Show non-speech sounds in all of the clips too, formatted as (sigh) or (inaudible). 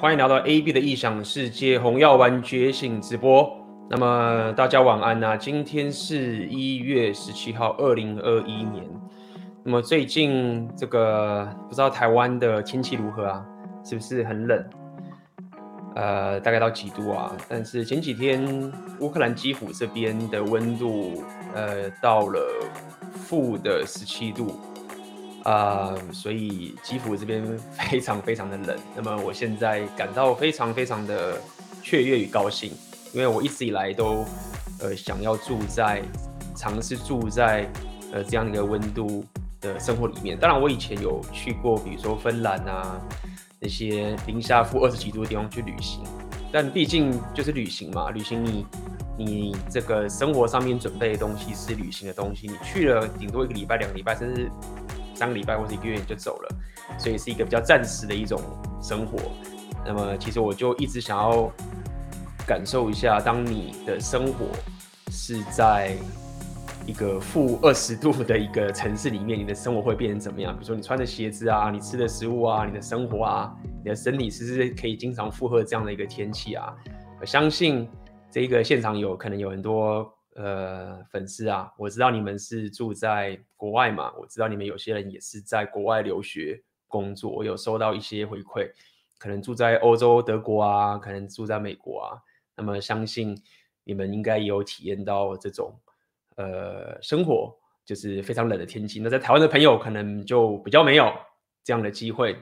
欢迎来到 AB 的异想世界红药丸觉醒直播。那么大家晚安啊！今天是一月十七号，二零二一年。那么最近这个不知道台湾的天气如何啊？是不是很冷？呃，大概到几度啊？但是前几天乌克兰基辅这边的温度呃到了负的十七度。啊、所以基辅这边 (laughs) 非常非常的冷。那么我现在感到非常非常的雀跃与高兴，因为我一直以来都呃想要住在尝试住在呃这样的一个温度的生活里面。当然，我以前有去过，比如说芬兰啊那些零下负二十几度的地方去旅行，但毕竟就是旅行嘛，旅行你你这个生活上面准备的东西是旅行的东西，你去了顶多一个礼拜、两个礼拜，甚至。三个礼拜或者一个月就走了，所以是一个比较暂时的一种生活。那么，其实我就一直想要感受一下，当你的生活是在一个负二十度的一个城市里面，你的生活会变成怎么样？比如说，你穿的鞋子啊，你吃的食物啊，你的生活啊，你的身体是不是可以经常负荷这样的一个天气啊？我相信这个现场有可能有很多。呃，粉丝啊，我知道你们是住在国外嘛，我知道你们有些人也是在国外留学工作，我有收到一些回馈，可能住在欧洲德国啊，可能住在美国啊，那么相信你们应该也有体验到这种呃生活，就是非常冷的天气。那在台湾的朋友可能就比较没有这样的机会。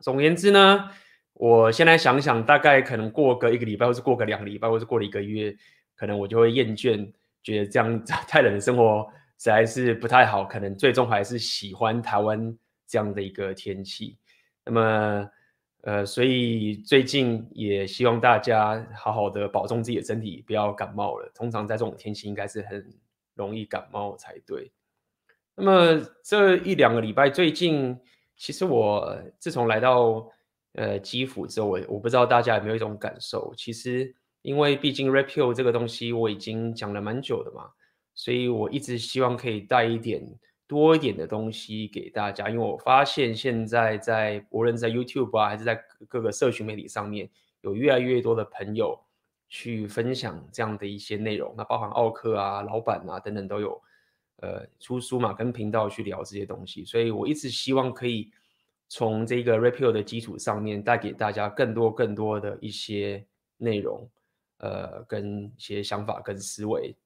总而言之呢，我现在想想，大概可能过个一个礼拜，或是过个两个礼拜，或是过了一个月。可能我就会厌倦，觉得这样 (laughs) 太冷的生活实在是不太好。可能最终还是喜欢台湾这样的一个天气。那么，呃，所以最近也希望大家好好的保重自己的身体，不要感冒了。通常在这种天气，应该是很容易感冒才对。那么这一两个礼拜，最近其实我自从来到呃基辅之后，我我不知道大家有没有一种感受，其实。因为毕竟 repeal 这个东西我已经讲了蛮久的嘛，所以我一直希望可以带一点多一点的东西给大家。因为我发现现在在无论在 YouTube 啊，还是在各个社群媒体上面，有越来越多的朋友去分享这样的一些内容。那包含奥克啊、老板啊等等都有，呃，出书嘛，跟频道去聊这些东西。所以我一直希望可以从这个 Red Pill 的基础上面带给大家更多更多的一些内容。呃，跟一些想法跟思维。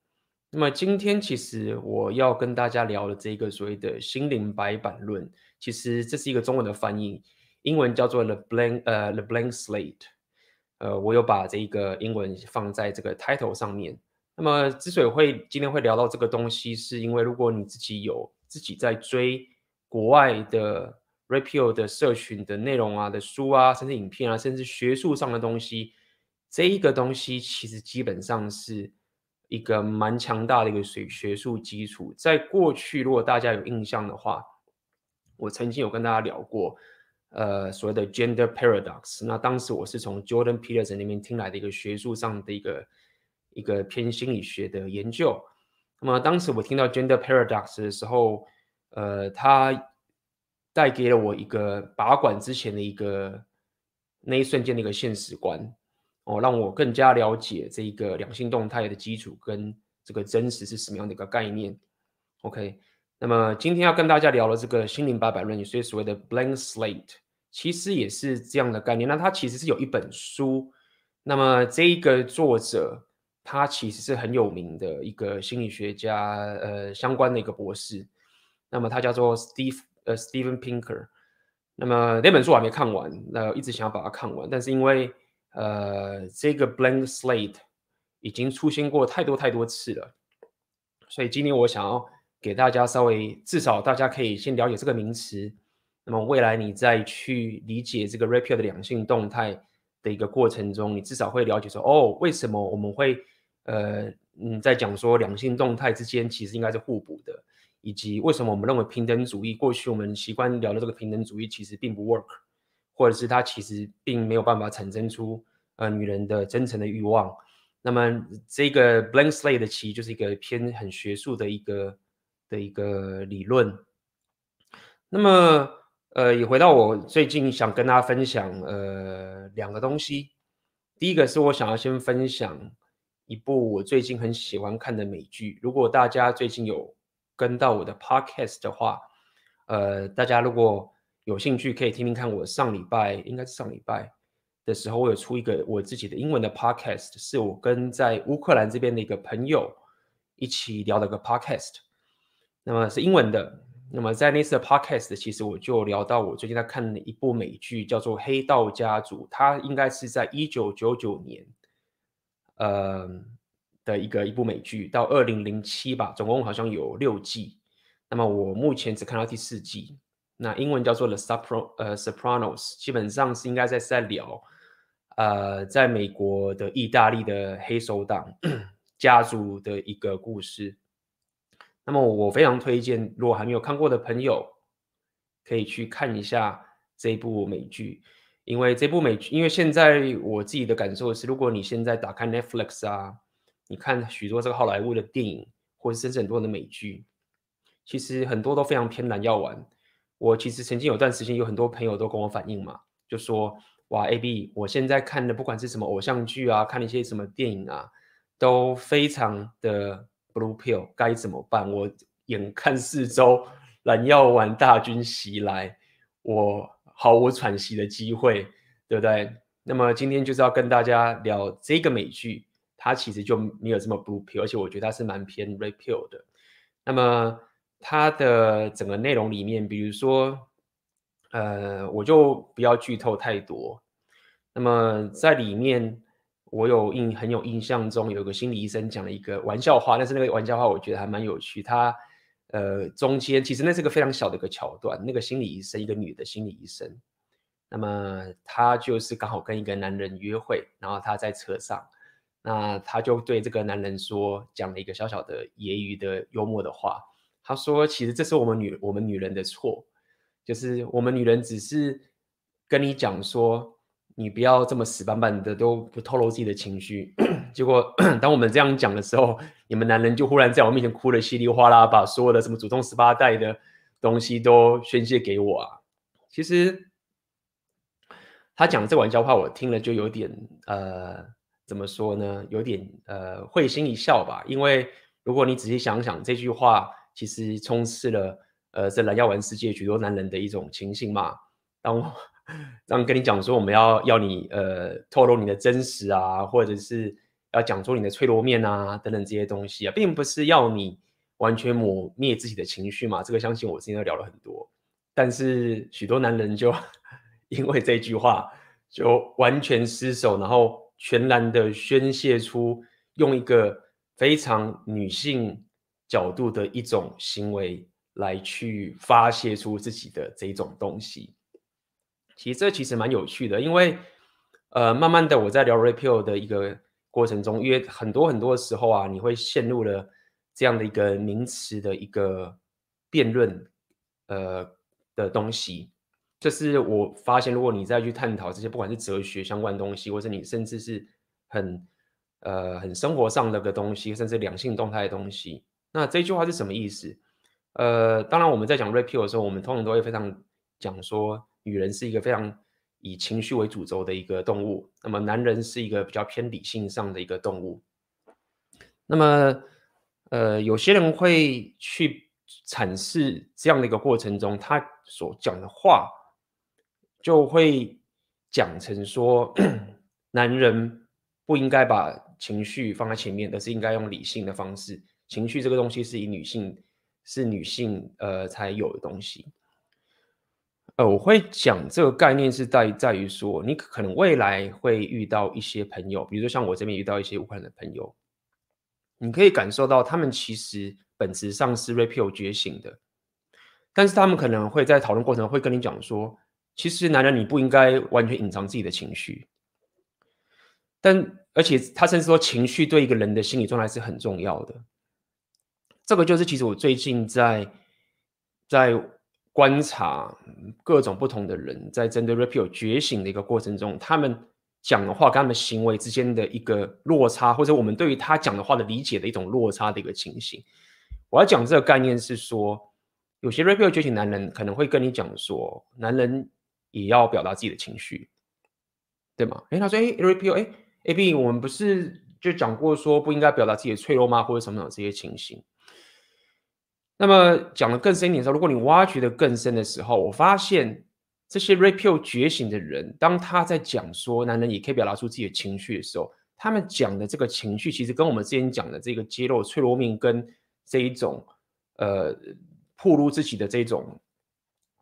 那么今天其实我要跟大家聊的这个所谓的心灵白板论，其实这是一个中文的翻译，英文叫做 The Blank 呃 The Blank Slate。呃，我有把这个英文放在这个 title 上面。那么之所以会今天会聊到这个东西，是因为如果你自己有自己在追国外的 Red Pill 的社群的内容啊的书啊，甚至影片啊，甚至学术上的东西。这一个东西其实基本上是一个蛮强大的一个学学术基础。在过去，如果大家有印象的话，我曾经有跟大家聊过，呃，所谓的 gender paradox。那当时我是从 Jordan Peterson 那边听来的一个学术上的一个一个偏心理学的研究。那么当时我听到 gender paradox 的时候，呃，它带给了我一个拔管之前的一个那一瞬间的一个现实观。哦，让我更加了解这个两性动态的基础跟这个真实是什么样的一个概念。OK，那么今天要跟大家聊的这个心灵八百论，所以所谓的 blank slate，其实也是这样的概念。那它其实是有一本书，那么这一个作者他其实是很有名的一个心理学家，呃，相关的一个博士。那么他叫做 Steve 呃 Steven Pinker。那么那本书我还没看完，那一直想要把它看完，但是因为呃，这个 blank slate 已经出现过太多太多次了，所以今天我想要给大家稍微，至少大家可以先了解这个名词。那么未来你再去理解这个 Red Pill 的两性动态的一个过程中，你至少会了解说，哦，为什么我们会呃，嗯，在讲说两性动态之间其实应该是互补的，以及为什么我们认为平等主义过去我们习惯聊的这个平等主义其实并不 work。或者是他其实并没有办法产生出呃女人的真诚的欲望，那么这个 blank slate 的其实就是一个偏很学术的一个的一个理论。那么呃也回到我最近想跟大家分享呃两个东西。第一个是我想要先分享一部我最近很喜欢看的美剧。如果大家最近有跟到我的 podcast 的话，呃，大家如果有兴趣，可以听听看。我上礼拜应该是上礼拜的时候，我有出一个我自己的英文的 podcast，是我跟在乌克兰这边的一个朋友一起聊的个 podcast。那么是英文的。那么在那次的 podcast，其实我就聊到我最近在看的一部美剧，叫做《黑道家族》，它应该是在一九九九年，呃的一个一部美剧，到二零零七吧，总共好像有六季。那么我目前只看到第四季，那英文叫做《The Sopran 呃 Sopranos》，基本上是应该在在聊，呃，在美国的意大利的黑手党家族的一个故事。那么我非常推荐，如果还没有看过的朋友，可以去看一下这部美剧，因为这部美剧，因为现在我自己的感受是，如果你现在打开 Netflix 啊，你看许多这个好莱坞的电影，或者甚至很多的美剧，其实很多都非常偏蓝药丸。我其实曾经有段时间，有很多朋友都跟我反映嘛，就说哇，AB，我现在看的不管是什么偶像剧啊，看一些什么电影啊，都非常的。Blue pill 该怎么办？我眼看四周蓝药丸大军袭来，我毫无喘息的机会，对不对？那么今天就是要跟大家聊这个美剧，它其实就没有这么 Blue pill，而且我觉得它是蛮偏 Red pill 的。那么它的整个内容里面，比如说，呃，我就不要剧透太多。那么在里面。我有印很有印象中有个心理医生讲了一个玩笑话，但是那个玩笑话我觉得还蛮有趣。他呃中间其实那是个非常小的一个桥段，那个心理医生一个女的心理医生，那么她就是刚好跟一个男人约会，然后她在车上，那她就对这个男人说，讲了一个小小的揶揄的幽默的话，他说其实这是我们女我们女人的错，就是我们女人只是跟你讲说。你不要这么死板板的，都不透露自己的情绪。结果，(clears throat) 当我们这样讲的时候，你们男人就忽然在我面前哭得稀里哗啦，把所有的什么祖宗十八代的东西都宣泄给我啊！其实，他讲这玩笑话，我听了就有点呃，怎么说呢？有点呃，会心一笑吧。因为如果你仔细想想，这句话其实充斥了呃，这蓝药丸世界许多男人的一种情形嘛。当这样跟你讲说，我们要要你呃透露你的真实啊，或者是要讲出你的脆弱面啊，等等这些东西啊，并不是要你完全抹灭自己的情绪嘛。这个相信我之前都聊了很多，但是许多男人就 (laughs) 因为这句话就完全失手，然后全然的宣泄出用一个非常女性角度的一种行为来去发泄出自己的这种东西。其实这其实蛮有趣的，因为，呃，慢慢的我在聊 Red Pill 的一个过程中，因为很多很多时候啊，你会陷入了这样的一个名词的一个辩论，呃的东西。这是我发现，如果你再去探讨这些，不管是哲学相关东西，或者你甚至是很呃很生活上的个东西，甚至两性动态的东西，那这句话是什么意思？呃，当然我们在讲 Red Pill 的时候，我们通常都会非常讲说。女人是一个非常以情绪为主轴的一个动物，那么男人是一个比较偏理性上的一个动物。那么，呃，有些人会去阐释这样的一个过程中，他所讲的话就会讲成说，(coughs) 男人不应该把情绪放在前面，而是应该用理性的方式。情绪这个东西是以女性是女性呃才有的东西。呃，我会讲这个概念是在在于说，你可能未来会遇到一些朋友，比如说像我这边遇到一些乌克兰的朋友，你可以感受到他们其实本质上是 Red Pill 觉醒的，但是他们可能会在讨论过程会跟你讲说，其实男人你不应该完全隐藏自己的情绪，但而且他甚至说情绪对一个人的心理状态是很重要的，这个就是其实我最近在在。观察各种不同的人在针对 Red Pill 觉醒的一个过程中，他们讲的话跟他们行为之间的一个落差，或者我们对于他讲的话的理解的一种落差的一个情形。我要讲这个概念是说，有些 Red Pill 觉醒男人可能会跟你讲说，男人也要表达自己的情绪，对吗？哎，他说，哎，Rapio，哎，AB，我们不是就讲过说不应该表达自己的脆弱吗？或者什么的这些情形。那么讲的更深一点的时候，如果你挖掘的更深的时候，我发现这些 Rapio 觉醒的人，当他在讲说男人也可以表达出自己的情绪的时候，他们讲的这个情绪，其实跟我们之前讲的这个揭露脆弱面跟这一种呃暴露自己的这种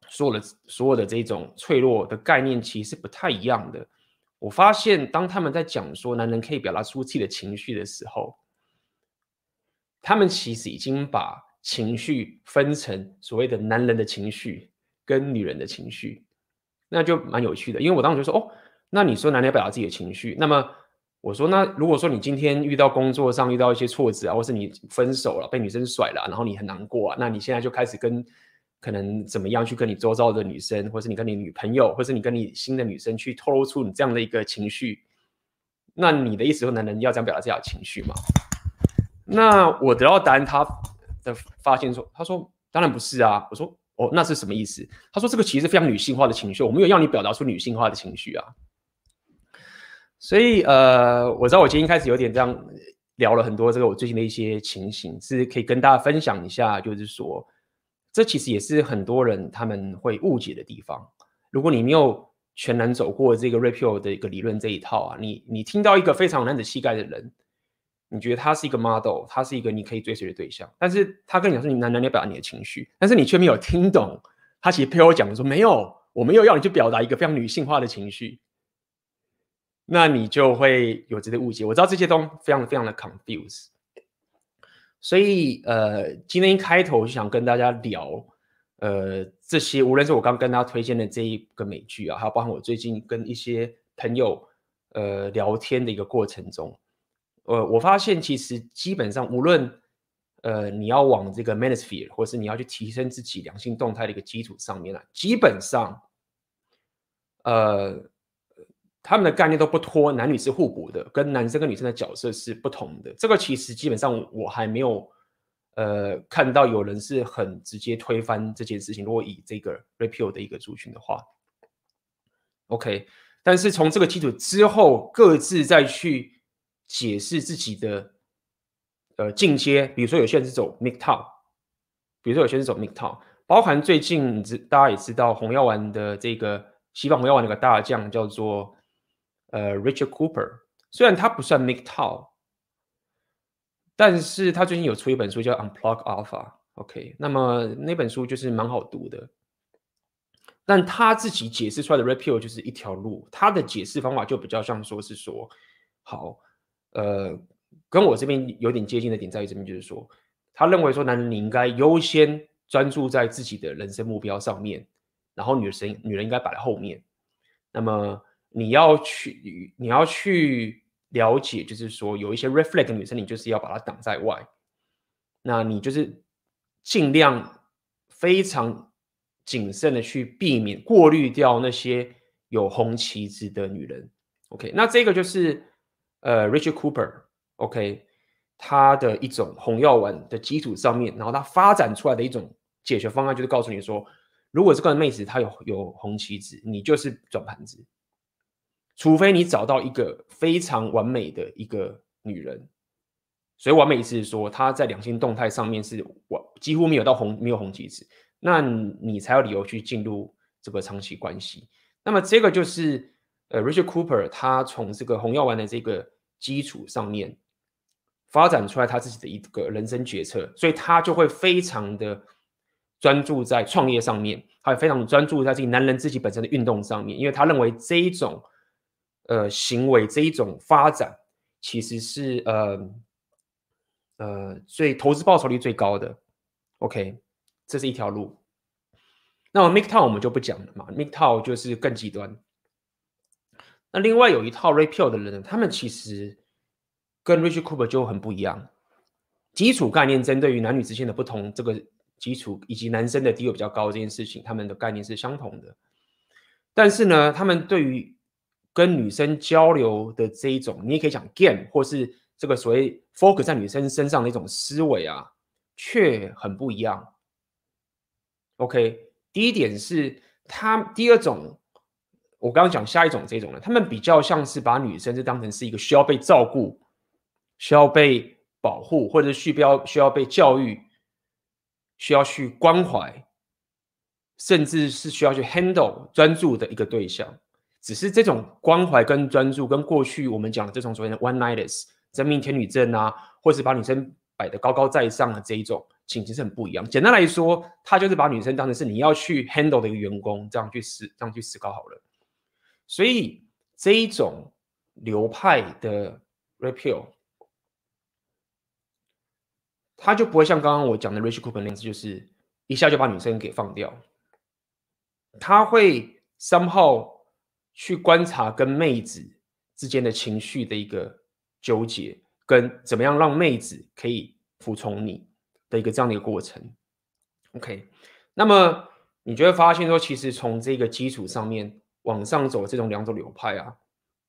所有的所有的这种脆弱的概念，其实不太一样的。我发现当他们在讲说男人可以表达出自己的情绪的时候，他们其实已经把情绪分成所谓的男人的情绪跟女人的情绪，那就蛮有趣的。因为我当时就说，哦，那你说男人要表达自己的情绪，那么我说，那如果说你今天遇到工作上遇到一些挫折啊，或是你分手了，被女生甩了，然后你很难过啊，那你现在就开始跟可能怎么样去跟你周遭的女生，或是你跟你女朋友，或是你跟你新的女生去透露出你这样的一个情绪，那你的意思说男人要这样表达自己的情绪吗？那我得到答案，他。的发现说，他说当然不是啊。我说哦，那是什么意思？他说这个其实非常女性化的情绪，我没有要你表达出女性化的情绪啊。所以呃，我知道我今天开始有点这样聊了很多这个我最近的一些情形，是可以跟大家分享一下，就是说这其实也是很多人他们会误解的地方。如果你没有全然走过这个 Rapio 的一个理论这一套啊，你你听到一个非常男子气概的人。你觉得他是一个 model，他是一个你可以追随的对象，但是他跟你讲说你男人要表达你的情绪，但是你却没有听懂他其实配合我讲说没有，我没有要你去表达一个非常女性化的情绪，那你就会有这些误解。我知道这些都非常非常的 confuse，所以呃，今天一开头就想跟大家聊呃这些，无论是我刚跟大家推荐的这一个美剧啊，还有包含我最近跟一些朋友呃聊天的一个过程中。呃，我发现其实基本上，无论呃你要往这个 manosphere，或是你要去提升自己良性动态的一个基础上面来，基本上，呃，他们的概念都不脱男女是互补的，跟男生跟女生的角色是不同的。这个其实基本上我还没有呃看到有人是很直接推翻这件事情。如果以这个 rapeio 的一个族群的话，OK，但是从这个基础之后，各自再去。解释自己的呃进阶，比如说有些人是走 MGTOW，比如说有些人是走 MGTOW，包含最近知大家也知道红药丸的这个西方红药丸那个大将叫做呃 Richard Cooper，虽然他不算 MGTOW，但是他最近有出一本书叫 Unplug Alpha，OK，那么那本书就是蛮好读的，但他自己解释出来的 Rapio 就是一条路，他的解释方法就比较像说是说好。呃，跟我这边有点接近的点在于这边，就是说，他认为说，男人你应该优先专注在自己的人生目标上面，然后女生女人应该摆在后面。那么你要去你要去了解，就是说，有一些 red flag 的女生，你就是要把它挡在外。那你就是尽量非常谨慎的去避免过滤掉那些有红旗子的女人。OK，那这个就是。呃，Richard Cooper，OK，他的一种红药丸的基础上面，然后他发展出来的一种解决方案，就是告诉你说，如果这个妹子她有有红旗子，你就是转盘子，除非你找到一个非常完美的一个女人，所以完美意思是说她在两性动态上面是完几乎没有到红没有红旗子，那你才有理由去进入这个长期关系。那么这个就是呃，Richard Cooper 他从这个红药丸的这个。基础上面发展出来他自己的一个人生决策，所以他就会非常的专注在创业上面，他也非常专注在自己男人自己本身的运动上面，因为他认为这一种呃行为这一种发展其实是呃呃最投资报酬率最高的。OK，这是一条路。那么 MGTOW 我们就不讲了嘛，MGTOW 就是更极端。那另外有一套 rapeo 的人，他们其实跟 Rich Cooper 就很不一样。基础概念针对于男女之间的不同，这个基础以及男生的地位比较高这件事情，他们的概念是相同的。但是呢，他们对于跟女生交流的这一种，你也可以讲 game，或是这个所谓 focus 在女生身上的一种思维啊，却很不一样。OK，第一点是他第二种。我刚刚讲下一种这种呢，他们比较像是把女生就当成是一个需要被照顾、需要被保护，或者是需要需要被教育、需要去关怀，甚至是需要去 handle 专注的一个对象。只是这种关怀跟专注，跟过去我们讲的这种所谓的 one-nighters 真命天女症啊，或是把女生摆得高高在上的这一种情形是很不一样。简单来说，他就是把女生当成是你要去 handle 的一个员工，这样去思这样去思考好了。所以这一种流派的 Red-Pill，他就不会像刚刚我讲的 Rachel Cooper 那样子，就是一下就把女生给放掉。他会 somehow 去观察跟妹子之间的情绪的一个纠结，跟怎么样让妹子可以服从你的一个这样的一个过程。OK，那么你就会发现说，其实从这个基础上面。往上走的这种两种流派啊，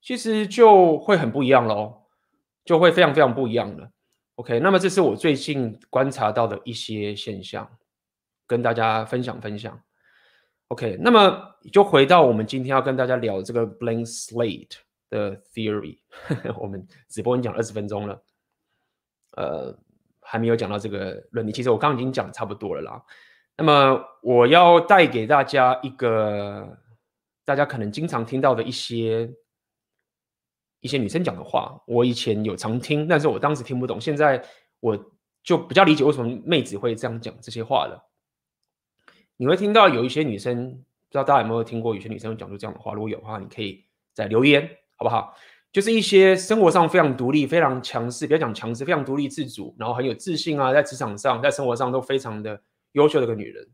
其实就会很不一样喽，就会非常非常不一样了。OK，那么这是我最近观察到的一些现象，跟大家分享分享。OK，那么就回到我们今天要跟大家聊这个 blank slate 的 theory。(laughs) 我们直播已经讲二十分钟了，呃，还没有讲到这个论理。其实我刚刚已经讲差不多了啦。那么我要带给大家一个。大家可能经常听到的一些一些女生讲的话，我以前有常听，但是我当时听不懂。现在我就比较理解为什么妹子会这样讲这些话了。你会听到有一些女生，不知道大家有没有听过，有些女生讲出这样的话。如果有的话，你可以在留言，好不好？就是一些生活上非常独立、非常强势，不要讲强势，非常独立自主，然后很有自信啊，在职场上、在生活上都非常的优秀的一个女人，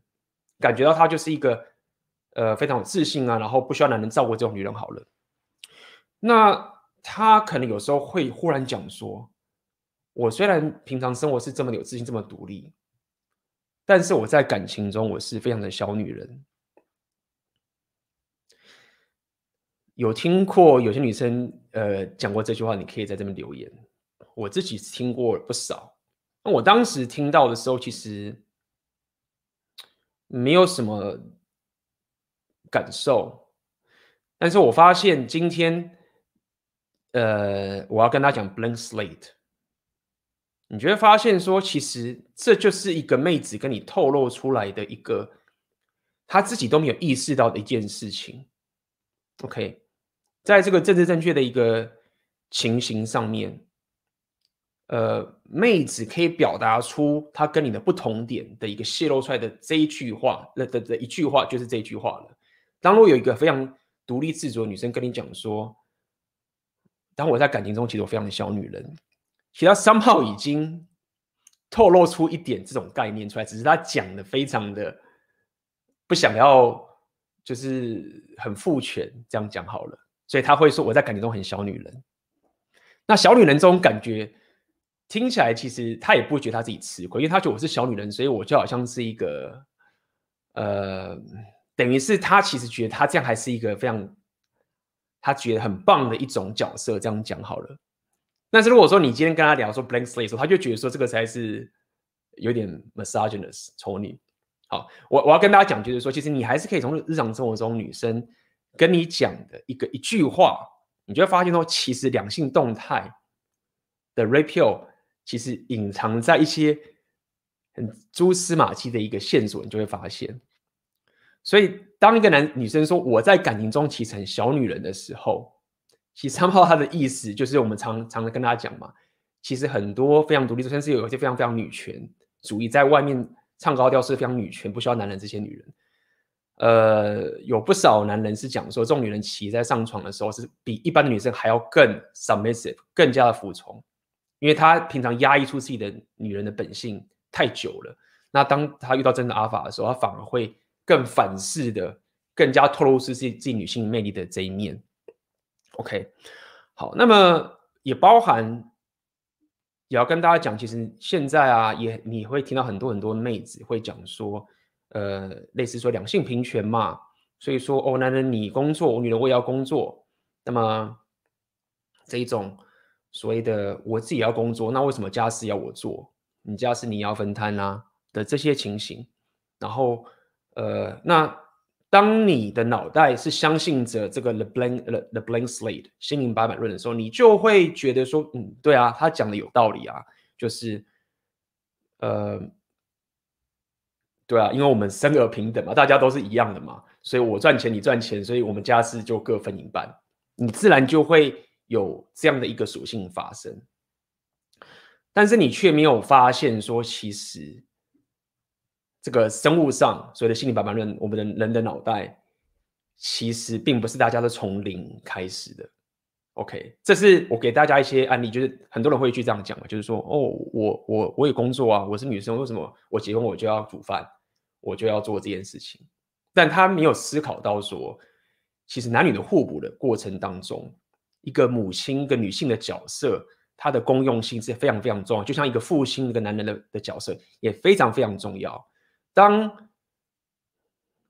感觉到她就是一个。呃，非常有自信啊，然后不需要男人照顾这种女人好了。那她可能有时候会忽然讲说：“我虽然平常生活是这么有自信、这么独立，但是我在感情中我是非常的小女人。”有听过有些女生呃讲过这句话，你可以在这边留言。我自己听过不少。那我当时听到的时候，其实没有什么。感受，但是我发现今天，呃，我要跟他讲 blank slate，你就会发现说，其实这就是一个妹子跟你透露出来的一个，她自己都没有意识到的一件事情。OK，在这个政治正确的一个情形上面，呃，妹子可以表达出她跟你的不同点的一个泄露出来的这一句话，那的的一句话就是这句话了。当如果有一个非常独立自主的女生跟你讲说，当我在感情中其实我非常的小女人，其实她 somehow 已经透露出一点这种概念出来，只是她讲的非常的不想要，就是很父权这样讲好了，所以她会说我在感情中很小女人。那小女人这种感觉听起来，其实她也不会觉得她自己吃亏，因为她觉得我是小女人，所以我就好像是一个呃。等于是他其实觉得他这样还是一个非常，他觉得很棒的一种角色。这样讲好了。但是如果说你今天跟他聊说 blank slate 的时候，他就觉得说这个才是有点 misogynist 丑女。好，我我要跟大家讲，就是说，其实你还是可以从日常生活中女生跟你讲的一个一句话，你就会发现说，其实两性动态的 Red-Pill 其实隐藏在一些很蛛丝马迹的一个线索，你就会发现。所以，当一个男女生说我在感情中其实很小女人的时候，其实三炮他的意思就是我们常常的跟大家讲嘛，其实很多非常独立，甚至有一些非常非常女权主义，在外面唱高调是非常女权，不需要男人这些女人，呃，有不少男人是讲说，这种女人其实在上床的时候是比一般的女生还要更 submissive，更加的服从，因为她平常压抑出自己的女人的本性太久了，那当她遇到真的阿法的时候，她反而会。更反噬的，更加透露出自己自己女性魅力的这一面。OK，好，那么也包含也要跟大家讲，其实现在啊，也你会听到很多很多妹子会讲说，呃，类似说两性平权嘛，所以说哦，男人你工作，我女人我也要工作。那么这一种所谓的我自己要工作，那为什么家事要我做？你家事你要分摊啊的这些情形，然后。呃，那当你的脑袋是相信着这个 the blank the, the blank slate 心灵白板论的时候，你就会觉得说，嗯，对啊，他讲的有道理啊，就是，呃，对啊，因为我们生而平等嘛，大家都是一样的嘛，所以我赚钱，你赚钱，所以我们家事就各分一半，你自然就会有这样的一个属性发生，但是你却没有发现说，其实。这个生物上，所谓的心理白板论，我们的人的脑袋其实并不是大家都从零开始的。OK，这是我给大家一些案例，就是很多人会去这样讲嘛，就是说，哦，我我我有工作啊，我是女生，为什么我结婚我就要煮饭，我就要做这件事情？但他没有思考到说，其实男女的互补的过程当中，一个母亲跟女性的角色，它的功用性是非常非常重要，就像一个父亲一个男人的的角色也非常非常重要。当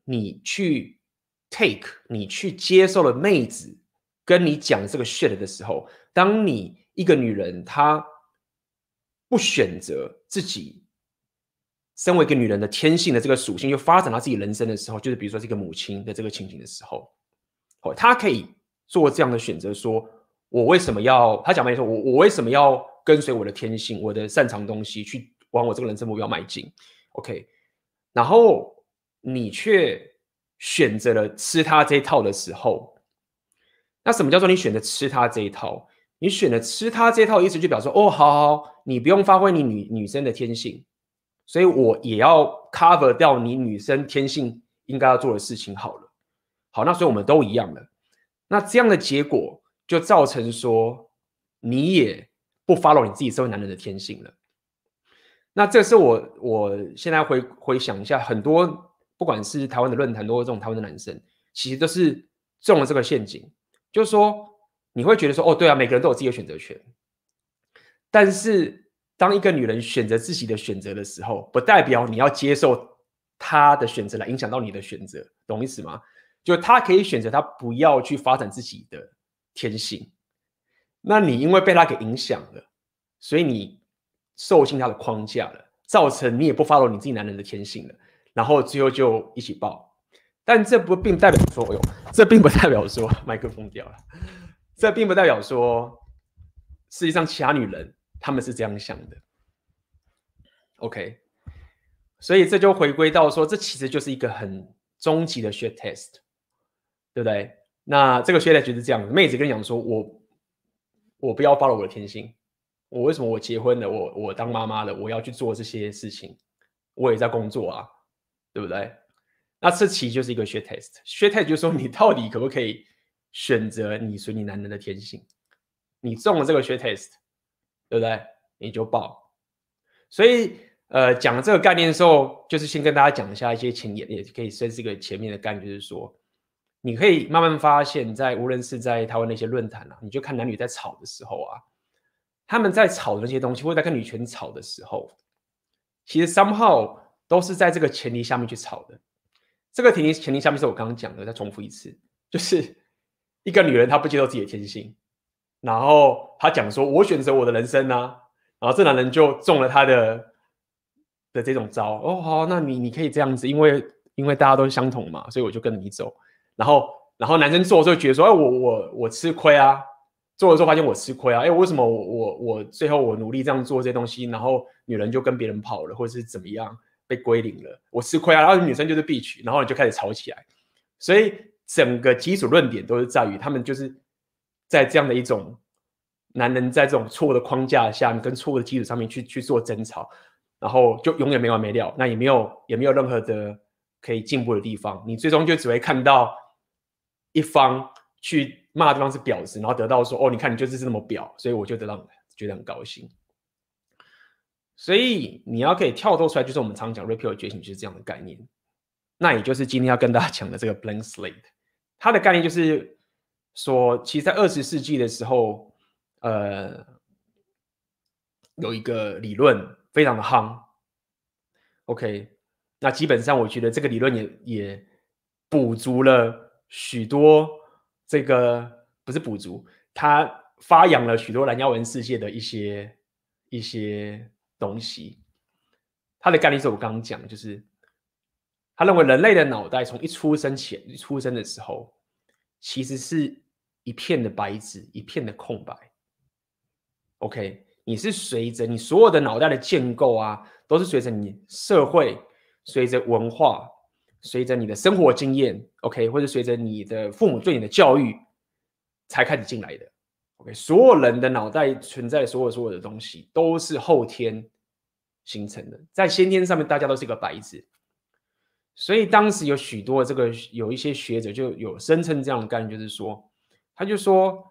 你去 take，你去接受了妹子跟你讲这个 shit 的时候，当你一个女人她不选择自己身为一个女人的天性的这个属性，又发展到自己人生的时候，就是比如说这个母亲的这个情景的时候，哦，她可以做这样的选择，说我为什么要？她讲白说，我我为什么要跟随我的天性，我的擅长东西去往我这个人生目标迈进？OK。然后你却选择了吃他这一套的时候，那什么叫做你选择吃他这一套？你选择吃他这一套，意思就表示说，哦，好好，你不用发挥你女女生的天性，所以我也要 cover 掉你女生天性应该要做的事情好了。好，那所以我们都一样了。那这样的结果就造成说，你也不 follow 你自己身为男人的天性了。那这是我我现在回回想一下，很多不管是台湾的论坛，都是这种台湾的男生，其实都是中了这个陷阱。就是说，你会觉得说，哦，对啊，每个人都有自己的选择权。但是，当一个女人选择自己的选择的时候，不代表你要接受她的选择来影响到你的选择，懂意思吗？就她可以选择她不要去发展自己的天性，那你因为被她给影响了，所以你。受尽他的框架了，造成你也不 follow 你自己男人的天性了，然后最后就一起爆。但这不并不代表说，哎呦，这并不代表说麦克风掉了，这并不代表说世界上其他女人她们是这样想的。OK，所以这就回归到说，这其实就是一个很终极的 shit test，对不对？那这个 shit test 就是这样的，妹子跟你讲说，我我不要 follow 我的天性。我为什么我结婚了，我我当妈妈了，我要去做这些事情，我也在工作啊，对不对？那这其实就是一个 shit test。shit test 就是说你到底可不可以选择你随你男人的天性？你中了这个 shit test，对不对？你就爆。所以呃，讲这个概念的时候，就是先跟大家讲一下一些前言，也可以算是一个前面的概念，就是说你可以慢慢发现，在无论是在台湾那些论坛啊，你就看男女在吵的时候啊。他们在吵的那些东西，或者在跟女权吵的时候，其实 somehow 都是在这个前提下面去吵的。这个前提前提下面是我刚刚讲的，再重复一次，就是一个女人她不接受自己的天性，然后她讲说：“我选择我的人生啊。”然后这男人就中了他的的这种招。哦，好，那你你可以这样子，因为因为大家都是相同嘛，所以我就跟你走。然后然后男生做的时候觉得说：“哎，我我我吃亏啊。”做了之后发现我吃亏啊！哎，为什么我我我最后我努力这样做这些东西，然后女人就跟别人跑了，或者是怎么样被归零了？我吃亏啊！然后女生就是必取，然后你就开始吵起来。所以整个基础论点都是在于他们就是在这样的一种男人在这种错误的框架下，跟错误的基础上面去去做争吵，然后就永远没完没了。那也没有也没有任何的可以进步的地方，你最终就只会看到一方去。骂对方是婊子，然后得到说：“哦，你看你就是这么婊，所以我就得让觉得很高兴。”所以你要可以跳脱出来，就是我们常讲 Red Pill 的觉醒就是这样的概念。那也就是今天要跟大家讲的这个 Blank Slate，它的概念就是说，其实，在二十世纪的时候，呃，有一个理论非常的夯。OK，那基本上我觉得这个理论也也补足了许多。这个不是补足，他发扬了许多蓝妖文世界的一些一些东西。他的概念是我刚刚讲，就是他认为人类的脑袋从一出生前，一出生的时候，其实是一片的白纸，一片的空白。OK，你是随着你所有的脑袋的建构啊，都是随着你社会、随着文化、随着你的生活经验，OK，或者随着你的父母对你的教育才开始进来的。OK，所有人的脑袋存在所有所有的东西，都是后天形成的，在先天上面，大家都是一个白纸。所以当时有许多这个有一些学者就有声称这样的概念，就是说，他就说，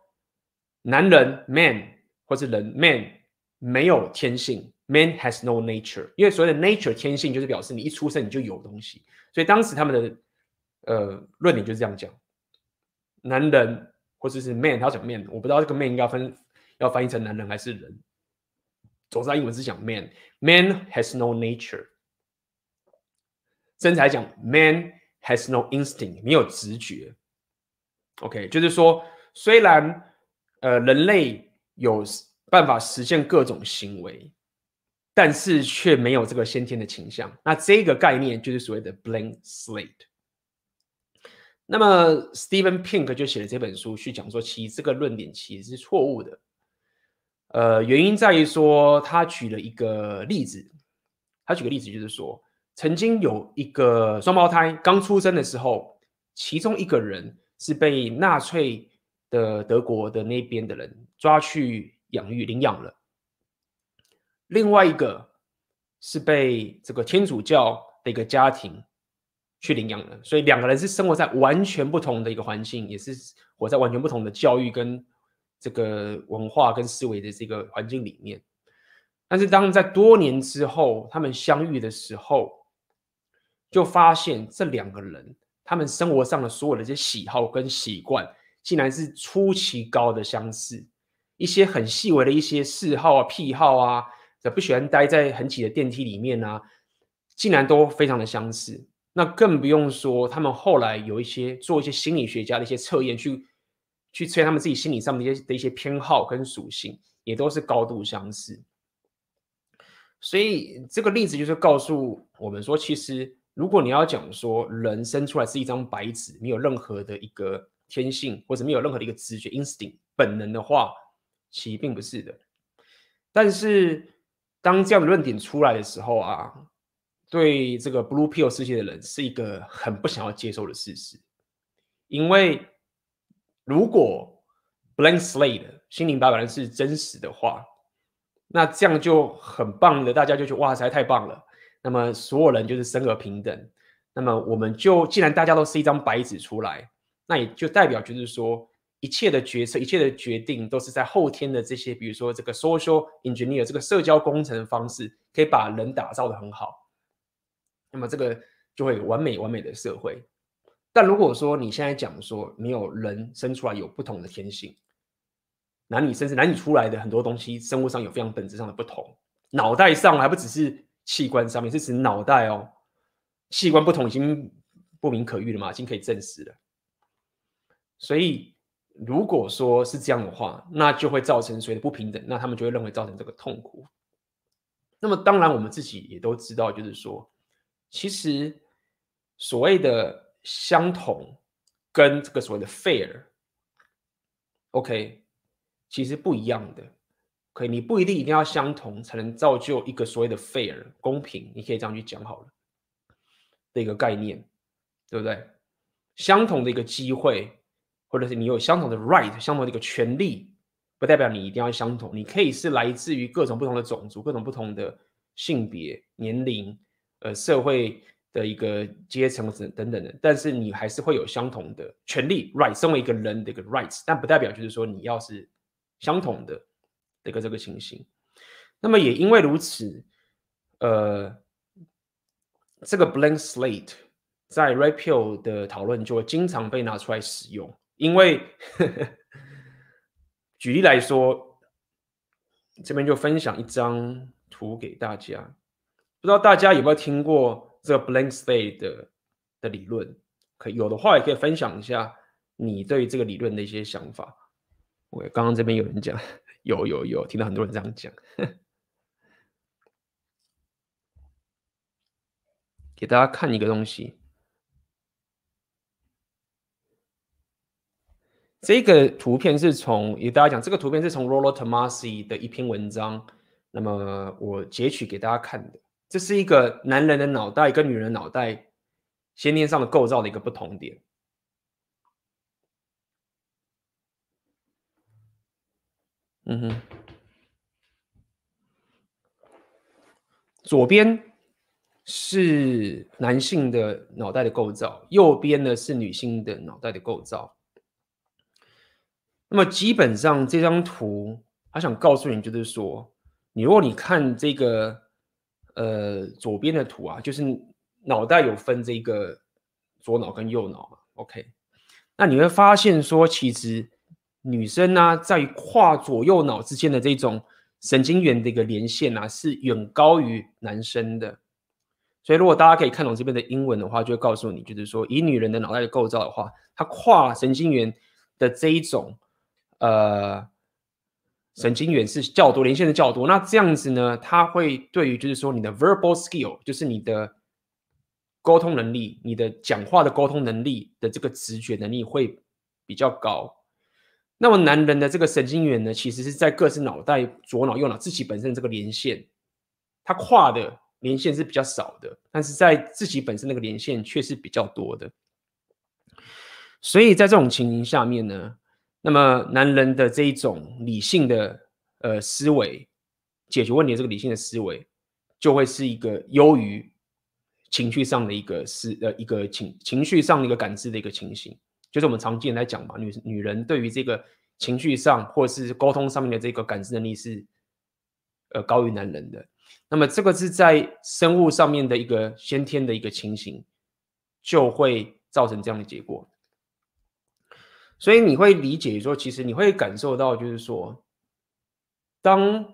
男人 man 或是人 man 没有天性，man has no nature，因为所谓的 nature 天性就是表示你一出生你就有东西。所以当时他们的呃论点就是这样讲，男人或者是 man，他要讲 man，我不知道这个 man 应该分要翻译成男人还是人，总之他英文是讲 man，man has no nature。甚至来讲，man has no instinct，没有直觉。OK，就是说，虽然呃人类有办法实现各种行为，但是却没有这个先天的倾向。那这个概念就是所谓的 blank slate。那么 Steven Pink 就写了这本书去讲说，其实这个论点其实是错误的。呃，原因在于说，他举了一个例子，他举个例子就是说。曾经有一个双胞胎刚出生的时候，其中一个人是被纳粹的德国的那边的人抓去养育领养了，另外一个是被这个天主教的一个家庭去领养的，所以两个人是生活在完全不同的一个环境，也是活在完全不同的教育跟这个文化跟思维的这个环境里面。但是当在多年之后他们相遇的时候，就发现这两个人，他们生活上的所有的这些喜好跟习惯，竟然是出奇高的相似。一些很细微的一些嗜好啊、癖好啊，不喜欢待在很挤的电梯里面啊，竟然都非常的相似。那更不用说他们后来有一些做一些心理学家的一些测验，去去测他们自己心理上的一些的一些偏好跟属性，也都是高度相似。所以这个例子就是告诉我们说，其实。如果你要讲说人生出来是一张白纸，没有任何的一个天性，或者没有任何的一个直觉 instinct 本能的话，其实并不是的。但是当这样的论点出来的时候啊，对这个 blue pill 世界的人是一个很不想要接受的事实，因为如果 blank slate 心灵白板是真实的话，那这样就很棒的，大家就觉得哇塞，太棒了。那么所有人就是生而平等，那么我们就既然大家都是一张白纸出来，那也就代表就是说，一切的决策、一切的决定都是在后天的这些，比如说这个 social engineer 这个社交工程的方式，可以把人打造得很好。那么这个就会完美完美的社会。但如果说你现在讲说没有人生出来有不同的天性，男女甚至男女出来的很多东西，生物上有非常本质上的不同，脑袋上还不只是。器官上面是指脑袋哦，器官不同已经不明可喻了嘛，已经可以证实了。所以如果说是这样的话，那就会造成所谓的不平等，那他们就会认为造成这个痛苦。那么当然我们自己也都知道，就是说，其实所谓的相同跟这个所谓的 fair，OK，其实不一样的。可以，你不一定一定要相同才能造就一个所谓的 fair 公平，你可以这样去讲好了的一个概念，对不对？相同的一个机会，或者是你有相同的 right，相同的一个权利，不代表你一定要相同。你可以是来自于各种不同的种族、各种不同的性别、年龄、呃社会的一个阶层等等等的，但是你还是会有相同的权利 right，身为一个人的一个 rights，但不代表就是说你要是相同的。的一个这个情形，那么也因为如此，呃，这个 blank slate 在 red pill 的讨论就会经常被拿出来使用。因为呵呵举例来说，这边就分享一张图给大家，不知道大家有没有听过这个 blank slate 的的理论？可有的话，也可以分享一下你对这个理论的一些想法。我刚刚这边有人讲。有有有，听到很多人这样讲。(laughs) 给大家看一个东西。这个图片是从，给大家讲，这个图片是从 Rollo Tomasi 的一篇文章，那么我截取给大家看的。这是一个男人的脑袋跟女人脑袋先天上的构造的一个不同点。嗯哼，左边是男性的脑袋的构造，右边呢是女性的脑袋的构造。那么基本上这张图，他想告诉你，就是说，你如果你看这个，呃，左边的图啊，就是脑袋有分这个左脑跟右脑嘛，OK？那你会发现说，其实女生呢、啊，在跨左右脑之间的这种神经元的一个连线啊，是远高于男生的。所以如果大家可以看懂这边的英文的话，就会告诉你，就是说，以女人的脑袋的构造的话，它跨神经元的这一种。呃，神经元是较多，连线的较多。那这样子呢，它会对于就是说你的 verbal skill，就是你的沟通能力，你的讲话的沟通能力的这个直觉能力会比较高。那么男人的这个神经元呢，其实是在各自脑袋左脑右脑自己本身这个连线，它跨的连线是比较少的，但是在自己本身那个连线却是比较多的。所以在这种情形下面呢。那么，男人的这一种理性的呃思维，解决问题的这个理性的思维，就会是一个优于情绪上的一个思呃一个情情绪上的一个感知的一个情形，就是我们常见来讲嘛，女女人对于这个情绪上或是沟通上面的这个感知能力是呃高于男人的。那么，这个是在生物上面的一个先天的一个情形，就会造成这样的结果。所以你会理解说，其实你会感受到，就是说，当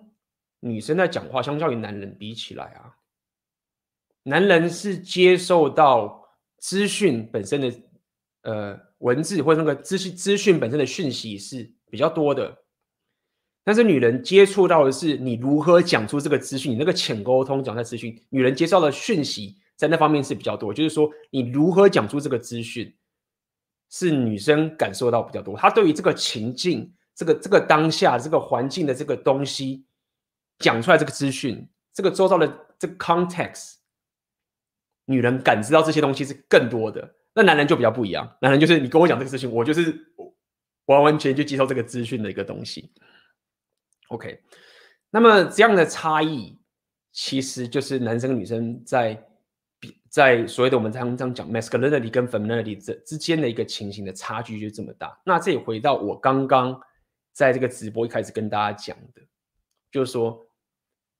女生在讲话，相较于男人比起来啊，男人是接受到资讯本身的呃文字或者那个资讯资讯本身的讯息是比较多的，但是女人接触到的是你如何讲出这个资讯，你那个浅沟通讲出资讯，女人接受的讯息在那方面是比较多，就是说你如何讲出这个资讯。是女生感受到比较多，她对于这个情境、这个这个当下、这个环境的这个东西讲出来，这个资讯、这个周遭的这个 context，女人感知到这些东西是更多的。那男人就比较不一样，男人就是你跟我讲这个事情，我就是完完全全就接受这个资讯的一个东西。OK，那么这样的差异其实就是男生女生在。在所谓的我们常常讲 masculinity 跟 femininity 这之间的一个情形的差距就这么大。那这也回到我刚刚在这个直播一开始跟大家讲的，就是说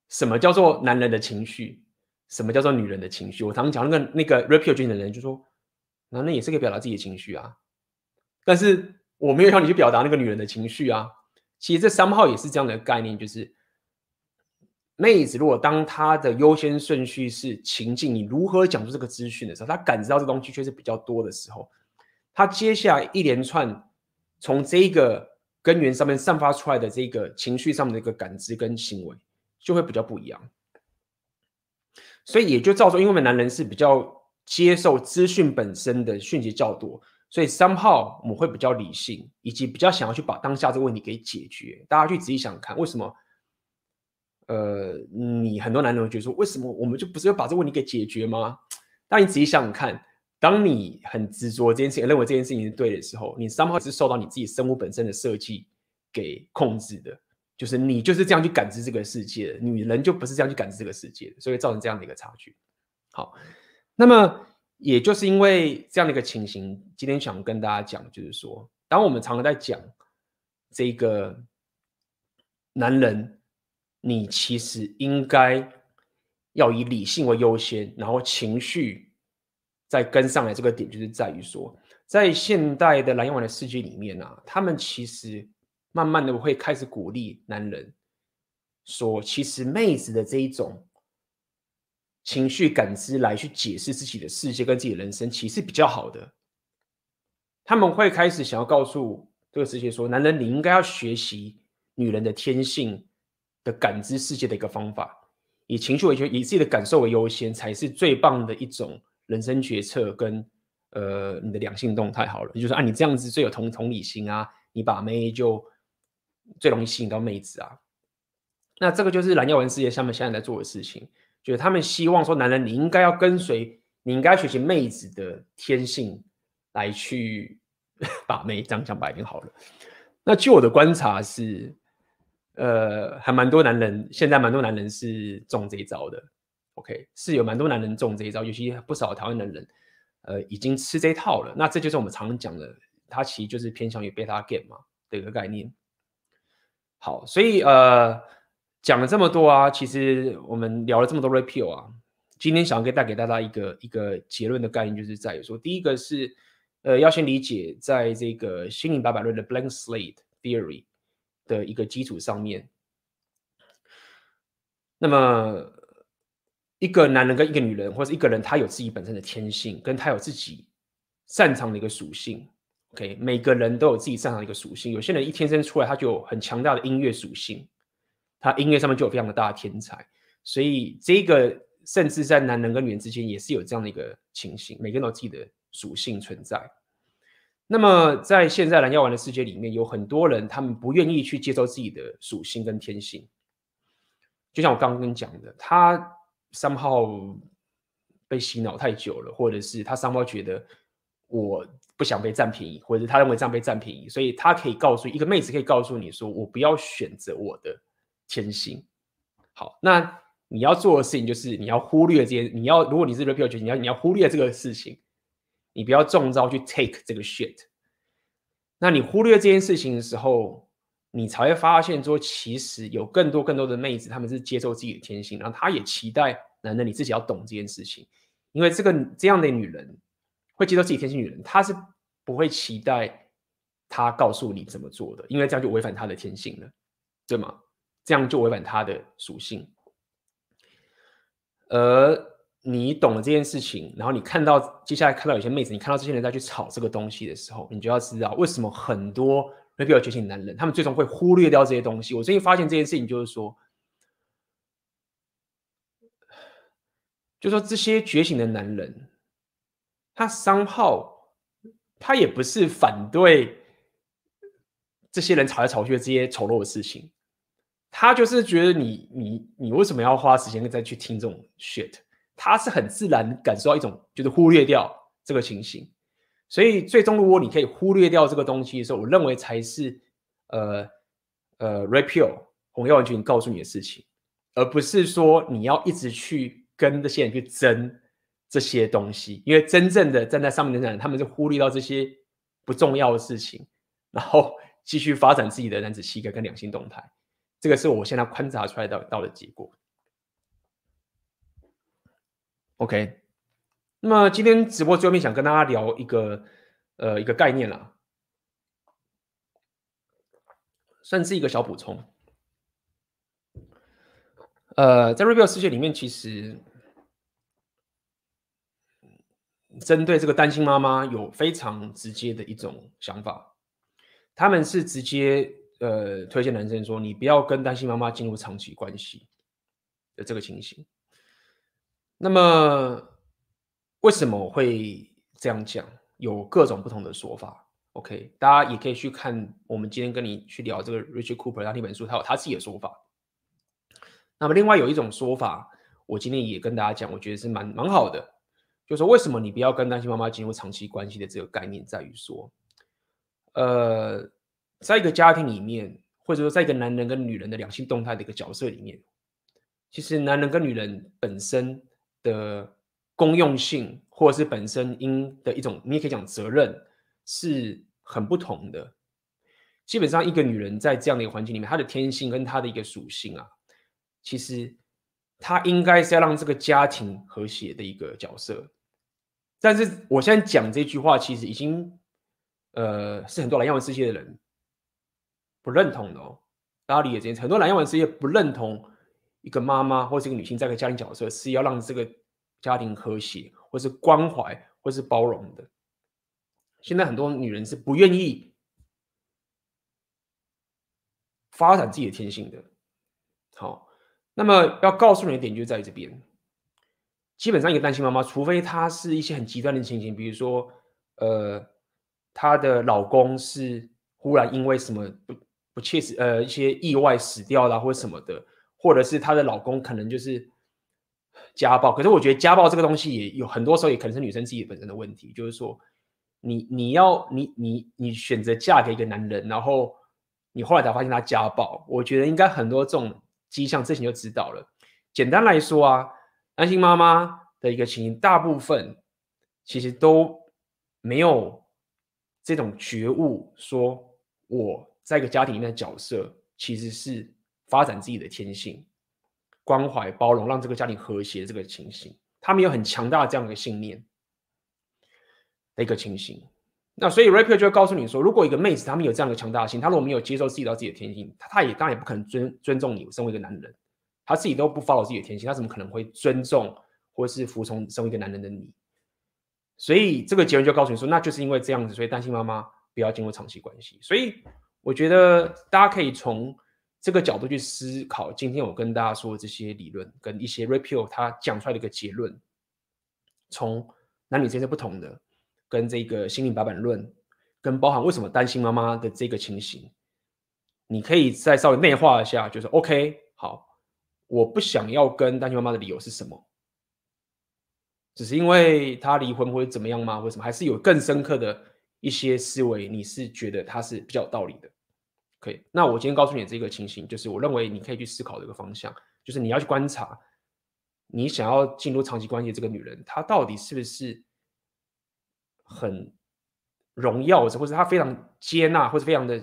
什么叫做男人的情绪，什么叫做女人的情绪。我常常讲那个那个 Reputation 的人就说，男人也是可以表达自己的情绪啊，但是我没有让你去表达那个女人的情绪啊。其实这三号也是这样的概念，就是。妹子，如果当她的优先顺序是情境，你如何讲出这个资讯的时候，她感知到这东西却是比较多的时候，她接下来一连串从这个根源上面散发出来的这个情绪上面的一个感知跟行为，就会比较不一样。所以也就造成，因为我们男人是比较接受资讯本身的讯息较多，所以 somehow 我们会比较理性，以及比较想要去把当下这个问题给解决。大家去仔细想看，为什么？呃，你很多男人会觉得说，为什么我们就不是要把这个问题给解决吗？但你仔细想想看，当你很执着这件事情，认为这件事情是对的时候，你 somehow 是受到你自己生物本身的设计给控制的，就是你就是这样去感知这个世界，女人就不是这样去感知这个世界，所以造成这样的一个差距。好，那么也就是因为这样的一个情形，今天想跟大家讲，就是说，当我们常常在讲这个男人。你其实应该要以理性为优先，然后情绪再跟上来。这个点就是在于说，在现代的蓝药丸的世界里面啊，他们其实慢慢的会开始鼓励男人说，其实妹子的这一种情绪感知来去解释自己的世界跟自己的人生，其实比较好的。他们会开始想要告诉这个世界说，男人你应该要学习女人的天性。的感知世界的一个方法，以情绪为优，以自己的感受为优先，才是最棒的一种人生决策跟呃你的两性动态。好了，就是啊，你这样子最有同同理心啊，你把妹就最容易吸引到妹子啊。那这个就是蓝耀文世界下面现在在做的事情，就是他们希望说，男人你应该要跟随，你应该学习妹子的天性来去 (laughs) 把妹，这样讲白一点好了。那据我的观察是。呃，还蛮多男人，现在蛮多男人是中这一招的。OK，是有蛮多男人中这一招，尤其不少台湾男人，呃，已经吃这一套了。那这就是我们常常讲的，它其实就是偏向于 beta game 嘛的一个概念。好，所以呃，讲了这么多啊，其实我们聊了这么多 Red Pill 啊，今天想要给带给大家一个一个结论的概念，就是在于说，第一个是呃，要先理解在这个心灵八百论的 Blank Slate Theory。的一个基础上面，那么一个男人跟一个女人，或者一个人，他有自己本身的天性，跟他有自己擅长的一个属性。OK，每个人都有自己擅长的一个属性。有些人一天生出来他就有很强大的音乐属性，他音乐上面就有非常的大的天才。所以这个甚至在男人跟女人之间也是有这样的一个情形，每个人都有自己的属性存在。那么，在现在蓝药丸的世界里面，有很多人他们不愿意去接受自己的属性跟天性。就像我刚刚跟你讲的，他 somehow 被洗脑太久了，或者是他 somehow 觉得我不想被占便宜，或者他认为这样被占便宜，所以他可以告诉一个妹子，可以告诉你说，我不要选择我的天性。好，那你要做的事情就是你要忽略这些，你要如果你是 repeal 你要你要忽略这个事情。你不要中招去 take 这个 shit，那你忽略这件事情的时候，你才会发现说，其实有更多更多的妹子，她们是接受自己的天性，然后她也期待男人你自己要懂这件事情，因为这个这样的女人会接受自己天性，女人她是不会期待她告诉你怎么做的，因为这样就违反她的天性了，对吗？这样就违反她的属性，而。你懂了这件事情，然后你看到接下来看到有些妹子，你看到这些人在去炒这个东西的时候，你就要知道为什么很多 Red Pill 觉醒男人，他们最终会忽略掉这些东西。我最近发现这件事情，就是说，就说这些觉醒的男人，他商号，他也不是反对这些人炒来炒去的这些丑陋的事情，他就是觉得你你你为什么要花时间再去听这种 shit？他是很自然感受到一种，就是忽略掉这个情形，所以最终如果你可以忽略掉这个东西的时候，我认为才是呃呃 Red Pill 红药丸觉醒告诉你的事情，而不是说你要一直去跟这些人去争这些东西，因为真正的站在上面的人，他们是忽略到这些不重要的事情，然后继续发展自己的男子气概跟两性动态，这个是我现在观察出来的到的结果。OK，那么今天直播最后面想跟大家聊一个呃一个概念啦，算是一个小补充。呃，在 Red Pill 世界里面，其实针对这个单亲妈妈有非常直接的一种想法，他们是直接呃推荐男生说，你不要跟单亲妈妈进入长期关系的这个情形。那么，为什么我会这样讲？有各种不同的说法。OK，大家也可以去看我们今天跟你去聊这个 Richard Cooper 他那本书，他有他自己的说法。那么，另外有一种说法，我今天也跟大家讲，我觉得是蛮蛮好的，就是说为什么你不要跟单亲妈妈进入长期关系的这个概念，在于说，呃，在一个家庭里面，或者说在一个男人跟女人的两性动态的一个角色里面，其实男人跟女人本身。的公用性，或者是本身应的一种，你也可以讲责任，是很不同的。基本上，一个女人在这样的一个环境里面，她的天性跟她的一个属性啊，其实她应该是要让这个家庭和谐的一个角色。但是我现在讲这句话，其实已经呃，是很多蓝药文世界的人不认同的哦。大家理解这件事，很多蓝药文世界不认同。一个妈妈或是一个女性在一个家庭角色是要让这个家庭和谐，或是关怀，或是包容的。现在很多女人是不愿意发展自己的天性的。好，那么要告诉你的点就在这边，基本上一个单亲妈妈，除非她是一些很极端的情形，比如说，呃，她的老公是忽然因为什么不不切实呃一些意外死掉了或者什么的，或者是她的老公可能就是家暴。可是我觉得家暴这个东西也有很多时候也可能是女生自己本身的问题，就是说你你要你你你选择嫁给一个男人，然后你后来才发现他家暴，我觉得应该很多这种。迹象之前就知道了。简单来说啊，安心妈妈的一个情形，大部分其实都没有这种觉悟，说我在一个家庭里面的角色其实是发展自己的天性，关怀包容，让这个家庭和谐这个情形，他们有很强大的这样一个信念的一个情形。那所以 Rapier 就会告诉你说，如果一个妹子她们有这样的强大性，她如果没有接受自己到自己的天性，她她也当然也不可能尊尊重你身为一个男人，她自己都不 follow 自己的天性，她怎么可能会尊重或是服从身为一个男人的你？所以这个结论就告诉你说，那就是因为这样子，所以担心妈妈不要进入长期关系。所以我觉得大家可以从这个角度去思考，今天我跟大家说的这些理论跟一些 Rapier 他讲出来的一个结论，从男女之间是不同的。跟这个心灵白板论，跟包含为什么担心妈妈的这个情形，你可以再稍微内化一下，就是 OK，好，我不想要跟担心妈妈的理由是什么？只是因为他离婚或者怎么样吗？为什么？还是有更深刻的一些思维？你是觉得他是比较有道理的？可以，那我今天告诉你这个情形，就是我认为你可以去思考的一个方向，就是你要去观察，你想要进入长期关系的这个女人，她到底是不是？很荣耀，或者她非常接纳，或者非常的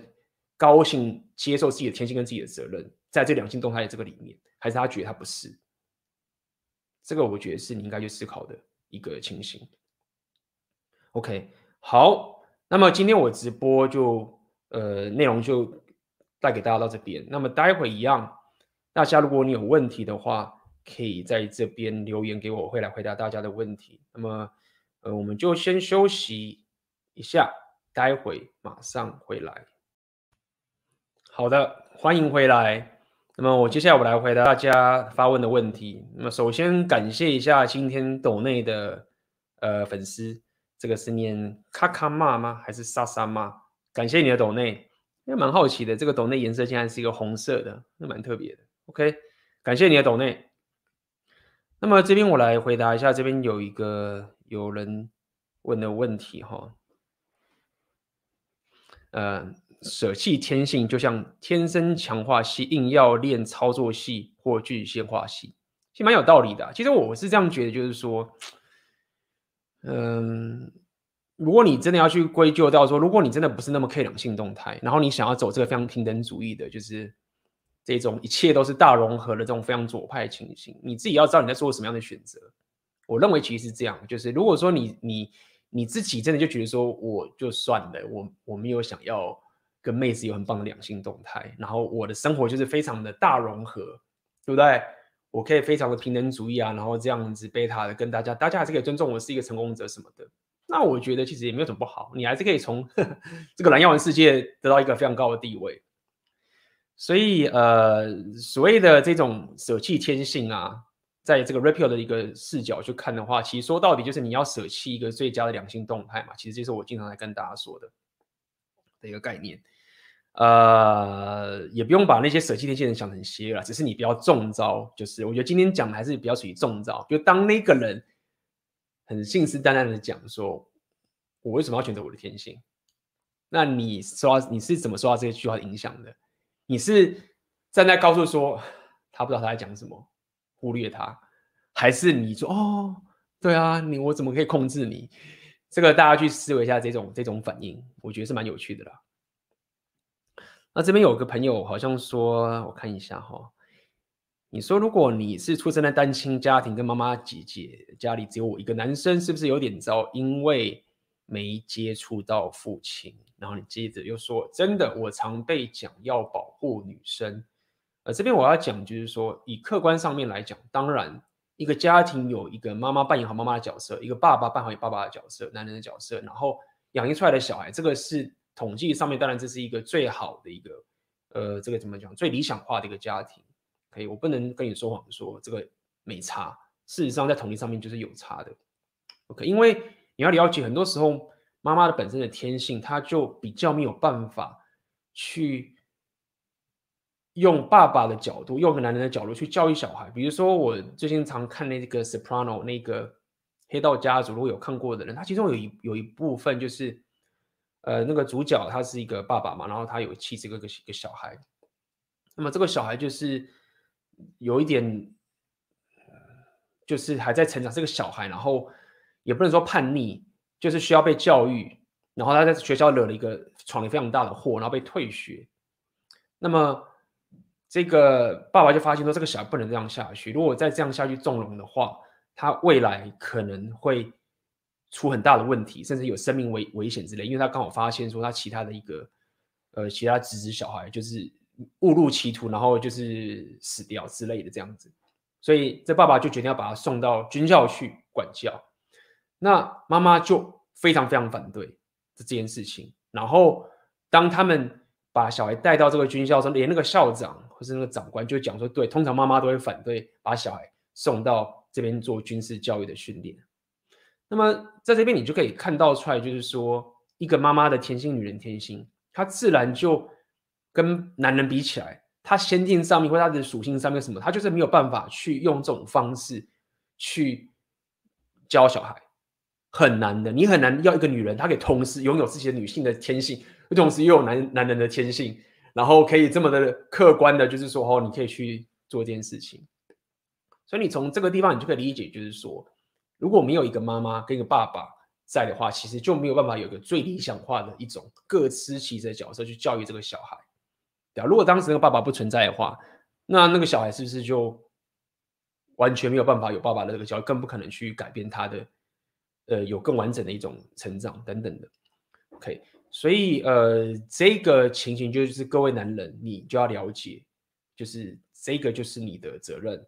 高兴接受自己的天性跟自己的责任，在这两性动态的这个里面，还是他觉得他不是？这个我觉得是你应该去思考的一个情形。OK，好，那么今天我直播就呃内容就带给大家到这边。那么待会一样，大家如果你有问题的话，可以在这边留言给我，我会来回答大家的问题。那么。呃，我们就先休息一下，待会马上回来。好的，欢迎回来。那么我接下来我来回答大家发问的问题。那么首先感谢一下今天斗内的呃粉丝，这个是念卡卡妈吗？还是莎莎妈？感谢你的斗内，也蛮好奇的，这个斗内颜色竟然是一个红色的，那蛮特别的。OK，感谢你的斗内。那么这边我来回答一下，这边有一个。有人问的问题哈，呃，舍弃天性就像天生强化系，硬要练操作系或具现化系，其实蛮有道理的。其实我是这样觉得，就是说，嗯，如果你真的要去归咎到说，如果你真的不是那么 K 两性动态，然后你想要走这个非常平等主义的，就是这种一切都是大融合的这种非常左派情形，你自己要知道你在做什么样的选择。我认为其实是这样，就是如果说你你你自己真的就觉得说，我就算了，我我没有想要跟妹子有很棒的两性动态，然后我的生活就是非常的大融合，对不对？我可以非常的平等主义啊，然后这样子贝塔的跟大家，大家还是可以尊重我是一个成功者什么的。那我觉得其实也没有什么不好，你还是可以从 (laughs) 这个蓝药丸世界得到一个非常高的地位。所以呃，所谓的这种舍弃天性啊。在这个 Rapier 的一个视角去看的话，其实说到底就是你要舍弃一个最佳的两性动态嘛。其实这是我经常来跟大家说的的一个概念。呃，也不用把那些舍弃天性人想成邪恶了，只是你不要中招。就是我觉得今天讲的还是比较属于中招。就当那个人很信誓旦旦的讲说，我为什么要选择我的天性？那你说你是怎么受到这些句话影响的？你是站在高处说他不知道他在讲什么？忽略他，还是你说哦，对啊，你我怎么可以控制你？这个大家去思维一下这种这种反应，我觉得是蛮有趣的啦。那这边有个朋友好像说，我看一下哈，你说如果你是出生在单亲家庭，跟妈妈姐姐家里只有我一个男生，是不是有点糟？因为没接触到父亲。然后你接着又说，真的，我常被讲要保护女生。呃，这边我要讲，就是说，以客观上面来讲，当然，一个家庭有一个妈妈扮演好妈妈的角色，一个爸爸扮演好爸爸的角色，男人的角色，然后养育出来的小孩，这个是统计上面，当然这是一个最好的一个，呃，这个怎么讲，最理想化的一个家庭。可以，我不能跟你说谎说这个没差。事实上，在统计上面就是有差的。OK，因为你要了解，很多时候妈妈的本身的天性，她就比较没有办法去用爸爸的角度，用个男人的角度去教育小孩。比如说，我最近常看那个《Soprano》那个黑道家族，如果有看过的人，他其中有一有一部分就是，呃，那个主角他是一个爸爸嘛，然后他有七十，个个小孩。那么这个小孩就是有一点，就是还在成长，这个小孩，然后也不能说叛逆，就是需要被教育。然后他在学校惹了一个闯了非常大的祸，然后被退学。那么这个爸爸就发现说，这个小孩不能这样下去，如果再这样下去纵容的话，他未来可能会出很大的问题，甚至有生命危危险之类。因为他刚好发现说，他其他的一个呃其他侄子小孩就是。误入歧途，然后就是死掉之类的这样子，所以这爸爸就决定要把他送到军校去管教。那妈妈就非常非常反对这件事情。然后当他们把小孩带到这个军校时，连那个校长或是那个长官就讲说：“对，通常妈妈都会反对把小孩送到这边做军事教育的训练。”那么在这边你就可以看到出来，就是说一个妈妈的天性，女人天性，她自然就。跟男人比起来，他先天上面或他的属性上面什么，他就是没有办法去用这种方式去教小孩，很难的。你很难要一个女人，她可以同时拥有自己的女性的天性，同时又有男男人的天性，然后可以这么的客观的，就是说哦，你可以去做这件事情。所以你从这个地方，你就可以理解，就是说，如果没有一个妈妈跟一个爸爸在的话，其实就没有办法有一个最理想化的一种各司其职的角色去教育这个小孩。如果当时那个爸爸不存在的话，那那个小孩是不是就完全没有办法有爸爸的这个教育，更不可能去改变他的，呃，有更完整的一种成长等等的。OK，所以呃，这个情形就是各位男人，你就要了解，就是这个就是你的责任。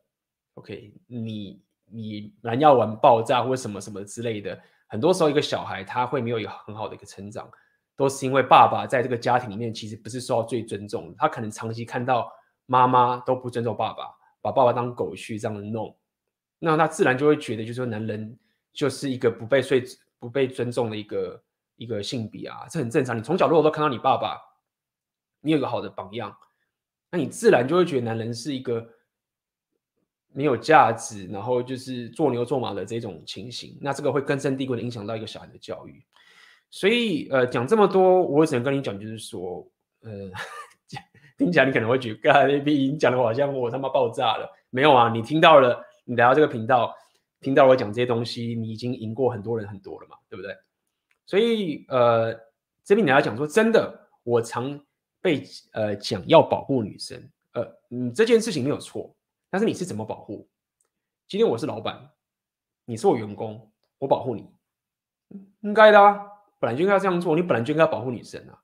OK，你你然要玩爆炸或什么什么之类的，很多时候一个小孩他会没有一个很好的一个成长。都是因为爸爸在这个家庭里面其实不是受到最尊重，他可能长期看到妈妈都不尊重爸爸，把爸爸当狗去这样的弄，那他自然就会觉得，就是说男人就是一个不被尊不被尊重的一个一个性别啊，这很正常。你从小如果都看到你爸爸，你有个好的榜样，那你自然就会觉得男人是一个没有价值，然后就是做牛做马的这种情形，那这个会根深蒂固的影响到一个小孩的教育。所以，呃，讲这么多，我只能跟你讲，就是说，呃，听起来你可能会觉得，刚才那边讲的好像我他妈爆炸了。没有啊，你听到了，你来到这个频道，听到我讲这些东西，你已经赢过很多人很多了嘛，对不对？所以，呃，这边你要讲说，真的，我常被呃讲要保护女生，呃，嗯，这件事情没有错，但是你是怎么保护？今天我是老板，你是我员工，我保护你，应该的啊。本来就应该这样做，你本来就应该保护女生啊。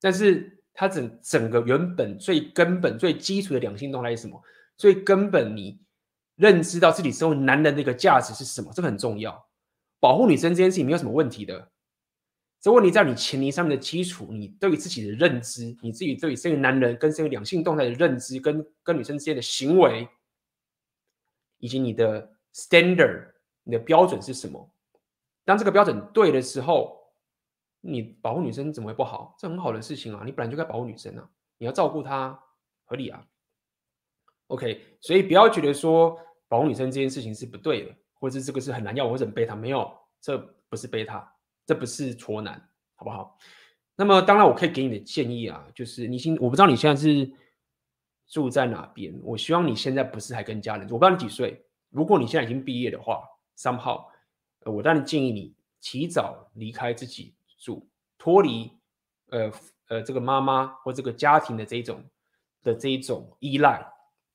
但是他整整个原本最根本、最基础的两性动态是什么？最根本，你认知到自己身为男人的一个价值是什么？这很重要。保护女生这件事情没有什么问题的。这问题在你前提上面的基础，你对于自己的认知，你自己对于身为男人跟身为两性动态的认知，跟跟女生之间的行为，以及你的 standard，你的标准是什么？当这个标准对的时候，你保护女生怎么会不好？这很好的事情啊！你本来就该保护女生啊，你要照顾她，合理啊。OK，所以不要觉得说保护女生这件事情是不对的，或者是这个是很难要或者很贝塔，没有，这不是贝塔，这不是挫男，好不好？那么当然我可以给你的建议啊，就是你现我不知道你现在是住在哪边，我希望你现在不是还跟家人住，我不知道你几岁，如果你现在已经毕业的话，somehow。呃，我当然建议你提早离开自己住，脱离呃呃这个妈妈或这个家庭的这种的这一种依赖，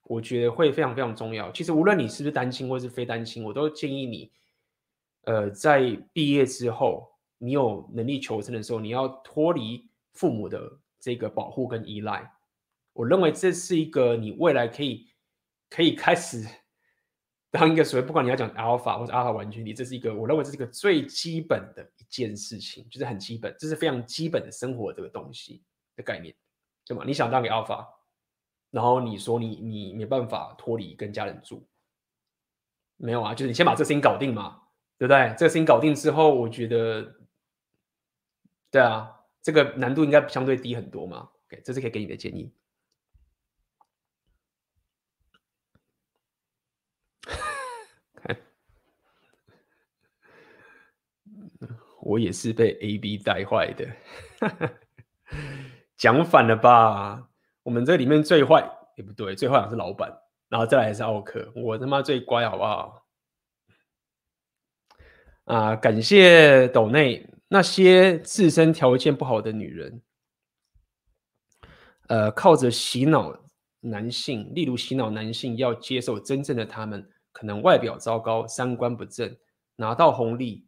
我觉得会非常非常重要。其实无论你是不是单亲或是非单亲，我都建议你，呃，在毕业之后，你有能力求生的时候，你要脱离父母的这个保护跟依赖。我认为这是一个你未来可以可以开始。当一个所谓不管你要讲 alpha 或者 alpha 完全体，这是一个我认为这是一个最基本的一件事情，就是很基本，这是非常基本的生活这个东西的概念，对吗？你想当个 alpha，然后你说你你没办法脱离跟家人住，没有啊，就是你先把这事情搞定嘛，对不对？这个事情搞定之后，我觉得，对啊，这个难度应该相对低很多嘛。OK，这是可以给你的建议。我也是被 A B 带坏的，讲反了吧？我们这里面最坏也不对，最坏好像是老板，然后再来是奥克，我他妈最乖，好不好？啊，感谢斗内那些自身条件不好的女人，呃，靠着洗脑男性，例如洗脑男性要接受真正的他们，可能外表糟糕，三观不正，拿到红利。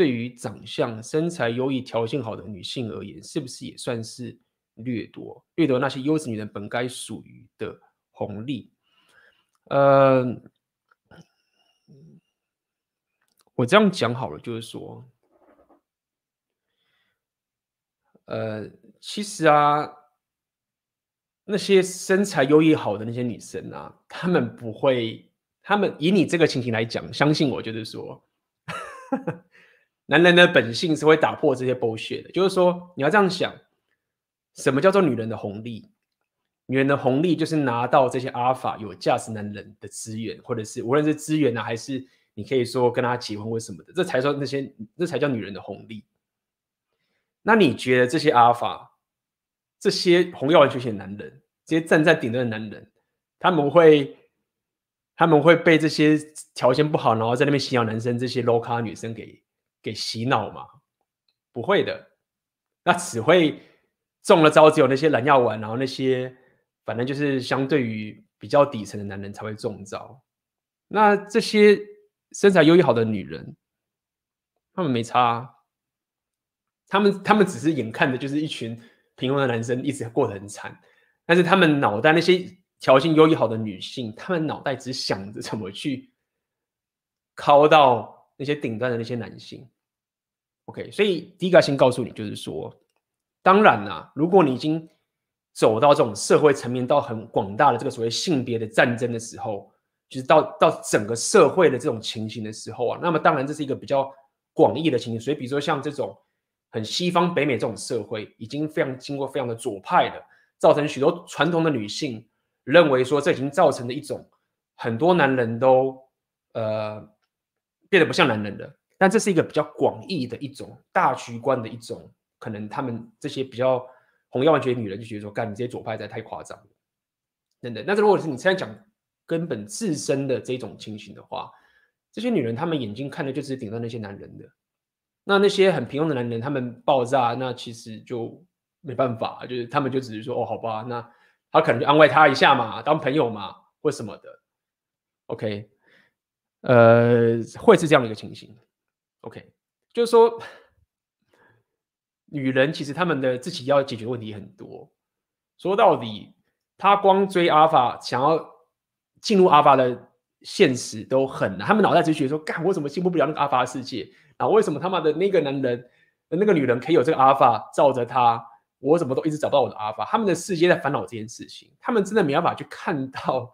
对于长相、身材优异、条件好的女性而言，是不是也算是掠夺？掠夺那些优质女人本该属于的红利？呃，我这样讲好了，就是说，呃，其实啊，那些身材优异好的那些女生啊，她们不会，她们以你这个情形来讲，相信我，就是说。男人的本性是会打破这些 bullshit 的，就是说你要这样想，什么叫做女人的红利？女人的红利就是拿到这些阿尔法有价值男人的资源，或者是无论是资源呢、啊，还是你可以说跟他结婚或什么的，这才说那些，这才叫女人的红利。那你觉得这些阿尔法，这些红药丸觉醒的男人，这些站在顶端的男人，他们会，他们会被这些条件不好，然后在那边洗脑男生这些 low 咖女生给？给洗脑吗？不会的，那只会中了招，只有那些蓝药丸，然后那些反正就是相对于比较底层的男人才会中招。那这些身材优异好的女人，他们没差啊，他们他们只是眼看的就是一群平庸的男生一直过得很惨，但是他们脑袋那些条件优异好的女性，他们脑袋只想着怎么去靠到。那些顶端的那些男性，OK，所以第一个先告诉你，就是说，当然啦、如果你已经走到这种社会层面，到很广大的这个所谓性别的战争的时候，就是到到整个社会的这种情形的时候啊，那么当然这是一个比较广义的情形。所以，比如说像这种很西方北美这种社会，已经非常经过非常的左派的，造成许多传统的女性认为说，这已经造成了一种很多男人都呃。变得不像男人了，但这是一个比较广义的一种大局观的一种可能。他们这些比较红药丸觉醒女人就觉得说，干你这些左派在太夸张了，等等。那如果是你现在讲根本自身的这种情形的话，这些女人她们眼睛看的就是顶到那些男人的，那那些很平庸的男人他们爆炸，那其实就没办法，就是他们就只是说哦，好吧，那他可能就安慰他一下嘛，当朋友嘛，或什么的，OK。呃，会是这样的一个情形，OK，就是说，女人其实她们的自己要解决问题很多。说到底，她光追阿法，想要进入阿法的现实都很难。他们脑袋只觉得说，干，我怎么进步不了那个阿法的世界？然后为什么他妈的那个男人、那个女人可以有这个阿法罩着他，我怎么都一直找不到我的阿法？他们的世界在烦恼这件事情，他们真的没办法去看到。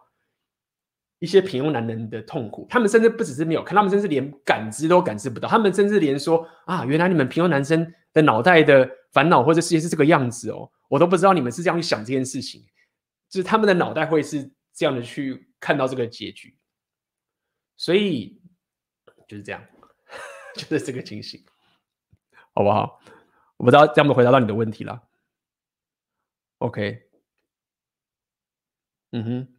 一些平庸男人的痛苦，他们甚至不只是没有看，他们甚至连感知都感知不到。他们甚至连说啊，原来你们平庸男生的脑袋的烦恼或者世界是这个样子哦，我都不知道你们是这样去想这件事情。就是他们的脑袋会是这样的去看到这个结局，所以就是这样，(laughs) 就是这个情形，好不好？我不知道这样子回答到你的问题了。OK，嗯哼。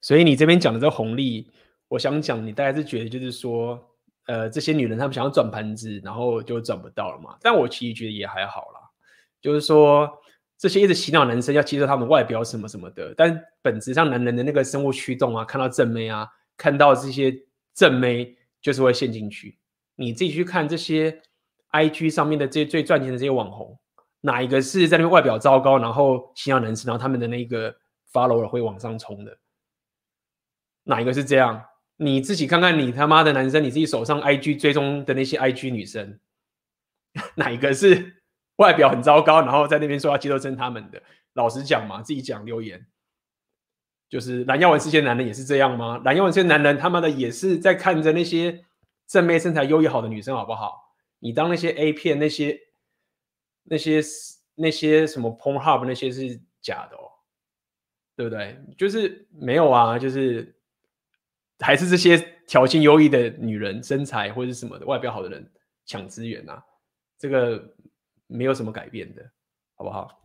所以你这边讲的这个红利，我想讲，你大概是觉得就是说，呃，这些女人她们想要转盘子，然后就转不到了嘛。但我其实觉得也还好啦，就是说这些一直洗脑男生要接受他们外表什么什么的，但本质上男人的那个生物驱动啊，看到正妹啊，看到这些正妹就是会陷进去。你自己去看这些 IG 上面的这些最赚钱的这些网红，哪一个是在那边外表糟糕，然后洗脑男生，然后他们的那个 follower 会往上冲的？哪一个是这样？你自己看看，你他妈的男生，你自己手上 IG 追踪的那些 IG 女生，(laughs) 哪一个是外表很糟糕，然后在那边说要接受真他们的？老实讲嘛，自己讲留言。就是蓝耀文这些男人也是这样吗？蓝耀文这些男人他妈的也是在看着那些正妹身材优异好的女生，好不好？你当那些 A 片那些那些那些什么 Pornhub 那些是假的哦，对不对？就是没有啊，就是还是这些条件优异的女人身材或者什么的外表好的人抢资源啊，这个没有什么改变的，好不好？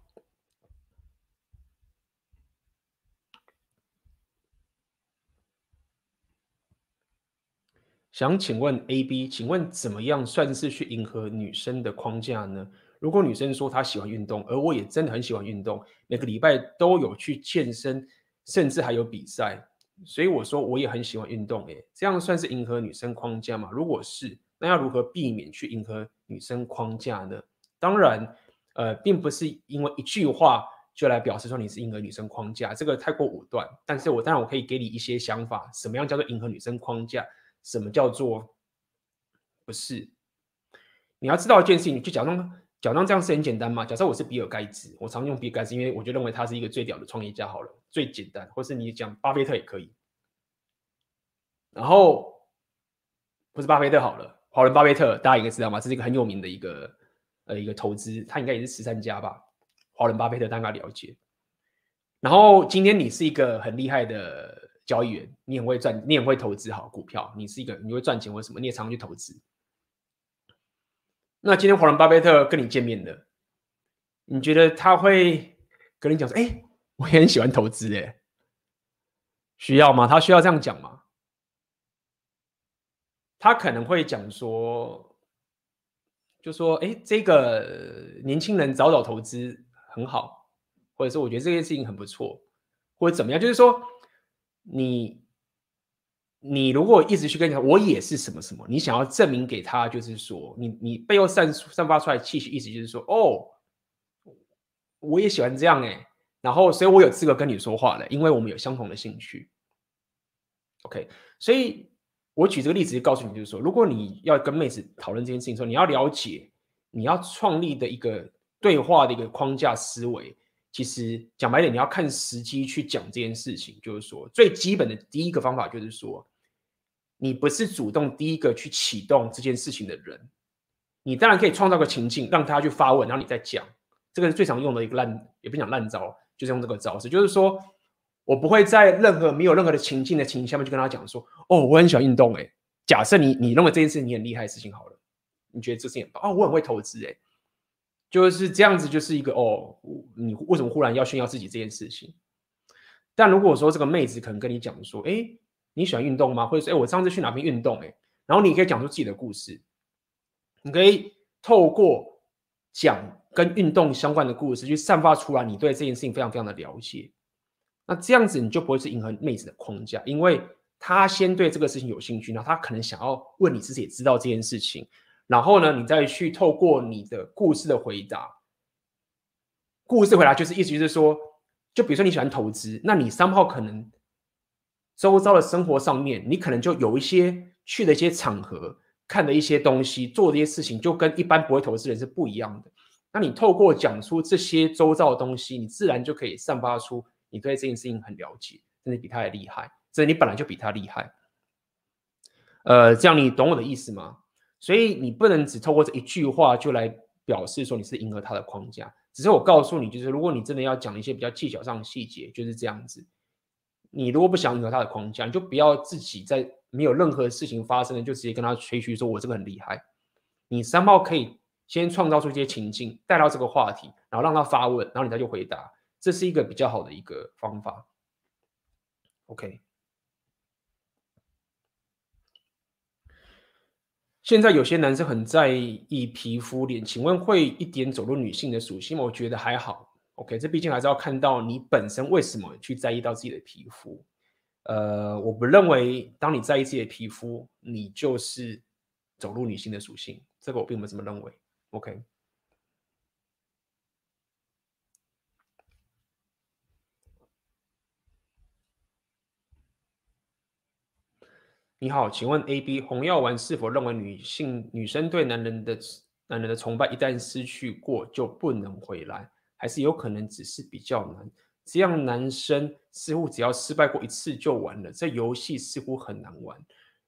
想请问 A B，请问怎么样算是去迎合女生的框架呢？如果女生说她喜欢运动，而我也真的很喜欢运动，每个礼拜都有去健身，甚至还有比赛，所以我说我也很喜欢运动。诶，这样算是迎合女生框架吗？如果是，那要如何避免去迎合女生框架呢？当然，呃，并不是因为一句话就来表示说你是迎合女生框架，这个太过武断。但是我当然我可以给你一些想法，什么样叫做迎合女生框架？什么叫做不是？你要知道一件事情，你就假装假装这样是很简单嘛。假设我是比尔盖茨，我常用比尔盖茨，因为我就认为他是一个最屌的创业家。好了，最简单，或是你讲巴菲特也可以。然后不是巴菲特好了，华伦巴菲特大家应该知道吗？这是一个很有名的一个呃一个投资，他应该也是慈善家吧？华伦巴菲特大家了解。然后今天你是一个很厉害的。交易员，你很会赚，你很会投资好股票，你是一个你会赚钱或什么，你也常常去投资。那今天华伦巴菲特跟你见面的，你觉得他会跟你讲说：“哎，我也很喜欢投资，哎，需要吗？他需要这样讲吗？”他可能会讲说，就说：“哎，这个年轻人早早投资很好，或者说我觉得这件事情很不错，或者怎么样，就是说。”你，你如果一直去跟你说，我也是什么什么，你想要证明给他，就是说，你你背后散散发出来气息，意思就是说，哦，我也喜欢这样哎，然后，所以我有资格跟你说话了，因为我们有相同的兴趣。OK，所以我举这个例子就告诉你，就是说，如果你要跟妹子讨论这件事情的时候，你要了解，你要创立的一个对话的一个框架思维。其实讲白点，你要看时机去讲这件事情。就是说，最基本的第一个方法就是说，你不是主动第一个去启动这件事情的人，你当然可以创造个情境，让他去发问，然后你再讲。这个是最常用的一个烂，也不讲烂招，就是用这个招式。就是说我不会在任何没有任何的情境的情形下面去跟他讲说，哦，我很喜欢运动，哎，假设你你认为这件事你很厉害的事情好了，你觉得这事很棒，哦，我很会投资，哎。就是这样子，就是一个哦，你为什么忽然要炫耀自己这件事情？但如果说这个妹子可能跟你讲说，哎，你喜欢运动吗？或者说，哎，我上次去哪边运动？哎，然后你可以讲出自己的故事，你可以透过讲跟运动相关的故事，去散发出来你对这件事情非常非常的了解。那这样子你就不会是迎合妹子的框架，因为她先对这个事情有兴趣，然后她可能想要问你自己也知道这件事情。然后呢，你再去透过你的故事的回答，故事回答就是意思就是说，就比如说你喜欢投资，那你三号可能周遭的生活上面，你可能就有一些去的一些场合，看的一些东西，做的一些事情，就跟一般不会投资人是不一样的。那你透过讲出这些周遭的东西，你自然就可以散发出你对这件事情很了解，甚至比他还厉害，甚至你本来就比他厉害。呃，这样你懂我的意思吗？所以你不能只透过这一句话就来表示说你是迎合他的框架，只是我告诉你，就是如果你真的要讲一些比较技巧上的细节，就是这样子。你如果不想迎合他的框架，你就不要自己在没有任何事情发生的就直接跟他吹嘘说我这个很厉害。你三号可以先创造出一些情境，带到这个话题，然后让他发问，然后你再去回答，这是一个比较好的一个方法。OK。现在有些男生很在意皮肤脸，请问会一点走入女性的属性吗？我觉得还好。OK，这毕竟还是要看到你本身为什么去在意到自己的皮肤。呃，我不认为当你在意自己的皮肤，你就是走入女性的属性，这个我并不这么认为。OK。你好，请问 A B 红药丸是否认为女性女生对男人的男人的崇拜一旦失去过就不能回来，还是有可能只是比较难？这样男生似乎只要失败过一次就完了，这游戏似乎很难玩。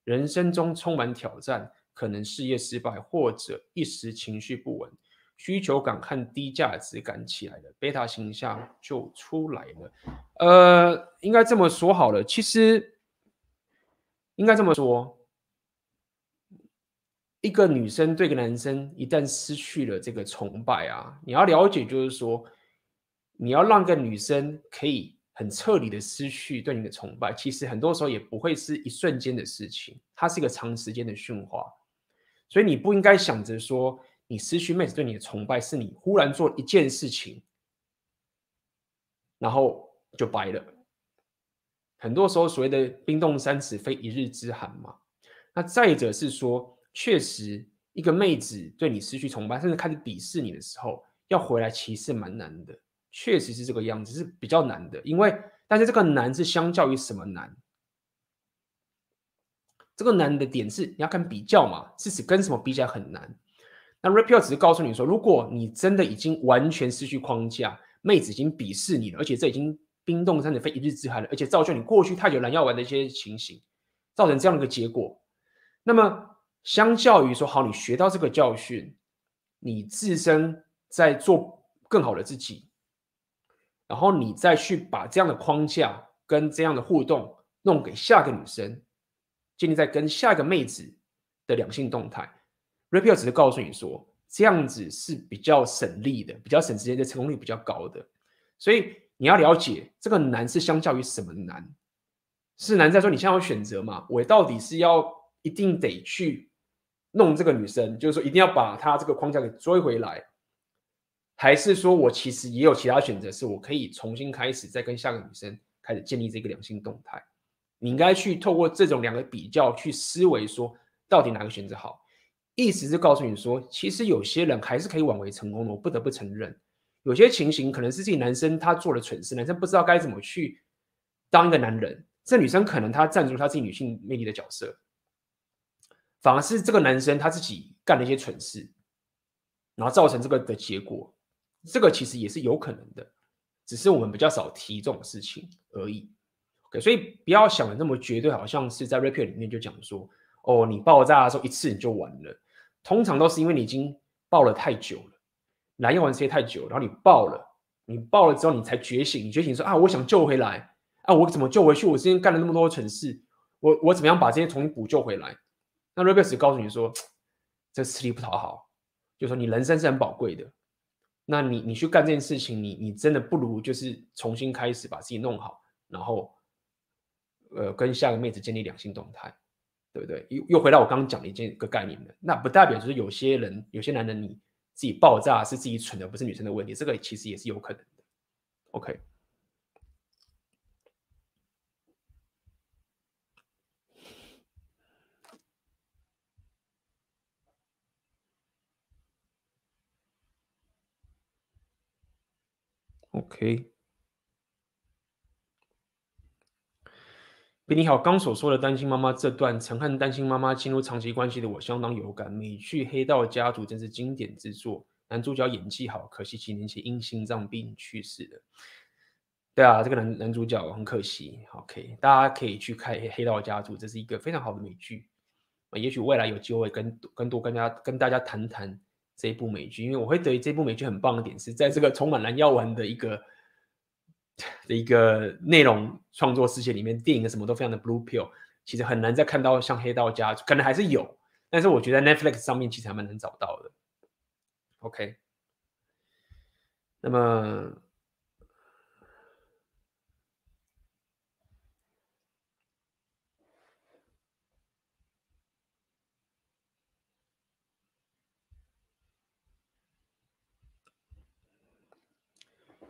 人生中充满挑战，可能事业失败或者一时情绪不稳，需求感和低价值感起来了，贝塔形象就出来了。呃，应该这么说好了，其实应该这么说。一个女生对个男生一旦失去了这个崇拜啊，你要了解，就是说，你要让个女生可以很彻底的失去对你的崇拜，其实很多时候也不会是一瞬间的事情，它是一个长时间的驯化。所以你不应该想着说，你失去妹子对你的崇拜是你忽然做一件事情，然后就掰了。很多时候所谓的冰冻三尺非一日之寒嘛。那再者是说。确实，一个妹子对你失去崇拜，甚至开始鄙视你的时候，要回来其实蛮难的。确实是这个样子，是比较难的。因为，但是这个难是相较于什么难？这个难的点是你要看比较嘛，是指跟什么比起来很难。那 Rapio 只是告诉你说，如果你真的已经完全失去框架，妹子已经鄙视你了，而且这已经冰冻三尺非一日之寒了，而且造就你过去太久蓝药丸的一些情形，造成这样的一个结果，那么。相较于说好，你学到这个教训，你自身在做更好的自己，然后你再去把这样的框架跟这样的互动弄给下个女生，建立在跟下一个妹子的两性动态。Rapio 只是告诉你说，这样子是比较省力的，比较省时间的，成功率比较高的。所以你要了解这个难是相较于什么难？是难在说你现在有选择嘛？我到底是要一定得去。弄这个女生，就是说一定要把她这个框架给追回来，还是说我其实也有其他选择，是我可以重新开始，再跟下个女生开始建立这个两性动态？你应该去透过这种两个比较去思维，说到底哪个选择好？意思是告诉你说，其实有些人还是可以挽回成功的。我不得不承认，有些情形可能是自己男生他做了蠢事，男生不知道该怎么去当一个男人，这女生可能她站住她自己女性魅力的角色。反而是这个男生他自己干了一些蠢事，然后造成这个的结果，这个其实也是有可能的，只是我们比较少提这种事情而已。OK，所以不要想的那么绝对，好像是在 Rapio 里面就讲说，哦，你爆炸的时候一次你就完了，通常都是因为你已经爆了太久了，蓝药丸吃太久，然后你爆了，你爆了之后你才觉醒，你觉醒说啊，我想救回来，啊，我怎么救回去？我之前干了那么多蠢事，我我怎么样把这些重新补救回来？那 Rapio 告诉你说，这吃力不讨好，就说你人生是很宝贵的，那你你去干这件事情，你你真的不如就是重新开始把自己弄好，然后，呃，跟下个妹子建立两性动态，对不对？又又回到我刚刚讲的一件一个概念了，那不代表就是有些人有些男人你自己爆炸是自己蠢的，不是女生的问题，这个其实也是有可能的。OK。OK，比你好。刚所说的单亲妈妈这段，曾和单亲妈妈进入长期关系的我相当有感。美剧《黑道家族》真是经典之作，男主角演技好，可惜几年前因心脏病去世了。对啊，这个男男主角很可惜。OK，大家可以去看《黑道家族》，这是一个非常好的美剧。也许未来有机会跟更多跟大家跟大家谈谈。这一部美剧，因为我会对这部美剧很棒的点是在这个充满蓝药丸的一个的一个内容创作世界里面，电影的什么都非常的 blue pill，其实很难再看到像黑道家，可能还是有，但是我觉得 Netflix 上面其实还蛮能找到的。OK，那么。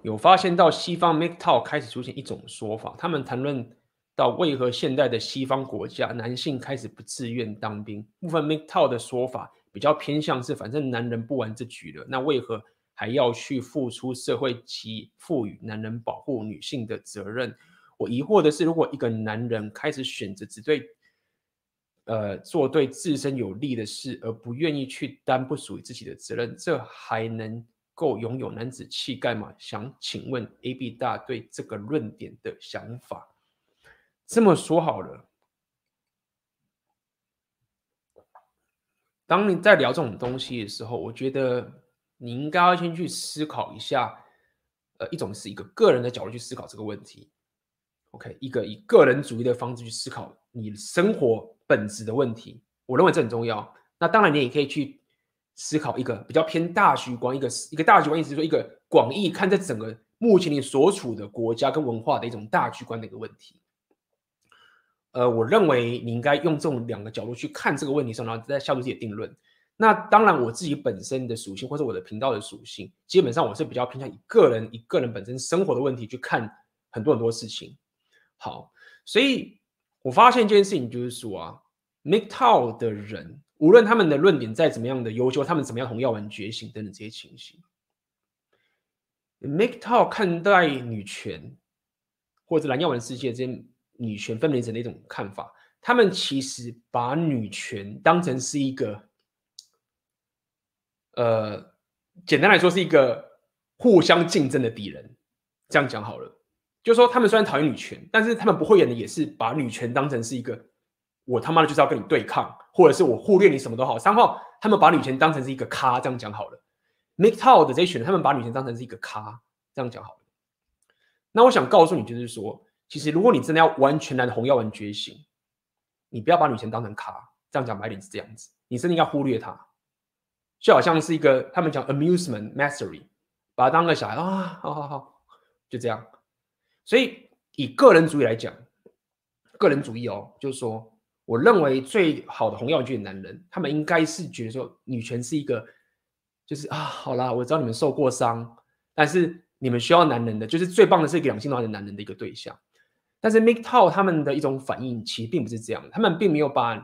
有发现到西方 MGTOW 开始出现一种说法，他们谈论到为何现代的西方国家男性开始不自愿当兵。部分 MGTOW 的说法比较偏向是，反正男人不玩这局了，那为何还要去付出社会及赋予男人保护女性的责任？我疑惑的是，如果一个男人开始选择只对呃做对自身有利的事，而不愿意去担不属于自己的责任，这还能够拥有男子气概吗？想请问 AB 大对这个论点的想法。这么说好了。当你在聊这种东西的时候，我觉得你应该要先去思考一下，呃，一种是一个个人的角度去思考这个问题，OK，一个以个人主义的方式去思考你生活本质的问题，我认为这很重要。那当然，你也可以去思考一个比较偏大局观，一个一个大局观意思是说一个广义看这整个目前你所处的国家跟文化的一种大局观的一个问题。呃，我认为你应该用这种两个角度去看这个问题上，然后再下出自己的定论。那当然，我自己本身的属性或者我的频道的属性，基本上我是比较偏向以个人以个人本身生活的问题去看很多很多事情。好，所以我发现一件事情就是说啊，MGTOW 的人，无论他们的论点再怎么样的优秀，他们怎么样红药丸觉醒等等这些情形，Make Talk 看待女权或者蓝药丸世界这些。女权分离者的一种看法，他们其实把女权当成是一个，呃，简单来说是一个互相竞争的敌人。这样讲好了，就是说他们虽然讨厌女权，但是他们不会演的也是把女权当成是一个，我他妈的就是要跟你对抗，或者是我忽略你什么都好。三号他们把女权当成是一个咖，这样讲好了。MGTOW 的这些人，他们把女权当成是一个咖，这样讲好了。那我想告诉你，就是说。其实，如果你真的要完全来红药丸觉醒，你不要把女权当成咖，这样讲白点是这样子，你真的要忽略它，就好像是一个他们讲 amusement mastery，把它当个小孩啊，好好好，就这样。所以以个人主义来讲，个人主义哦，就是说，我认为最好的红药丸觉醒男人，他们应该是觉得说女权是一个，就是啊，好啦，我知道你们受过伤，但是你们需要男人的，就是最棒的是一个两性化的男人的一个对象。但是 MGTOW 他们的一种反应其实并不是这样，他们并没有把，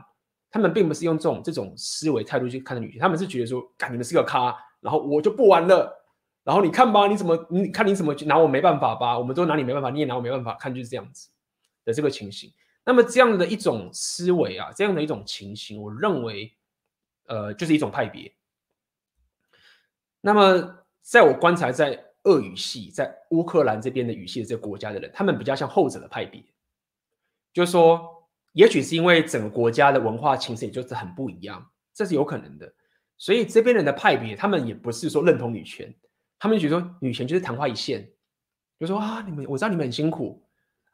他们并不是用这种这种思维态度去看的女性，他们是觉得说，看你们是个咖，然后我就不玩了，然后你看吧，你怎么，你看你怎么拿我没办法吧，我们都拿你没办法，你也拿我没办法，看就是这样子的这个情形。那么这样的一种思维啊，这样的一种情形，我认为，呃，就是一种派别。那么在我观察在。俄语系在乌克兰这边的语系的这国家的人，他们比较像后者的派别，就是说，也许是因为整个国家的文化情势也就是很不一样，这是有可能的。所以这边人的派别，他们也不是说认同女权，他们觉得说女权就是昙花一现，就说啊，你们我知道你们很辛苦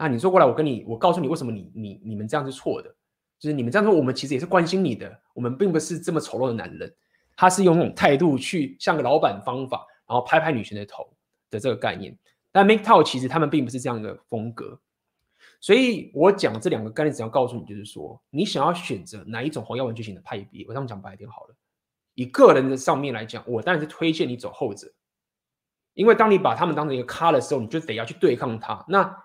啊，你说过来，我跟你，我告诉你为什么你你你们这样是错的，就是你们这样说，我们其实也是关心你的，我们并不是这么丑陋的男人。他是用那种态度去像个老板方法，然后拍拍女权的头。的这个概念，但 MGTOW 其实他们并不是这样的风格，所以我讲这两个概念，只要告诉你，就是说，你想要选择哪一种红药丸觉醒的派别，我这样讲白一点好了。以个人的上面来讲，我当然是推荐你走后者，因为当你把他们当成一个咖的时候，你就得要去对抗他。那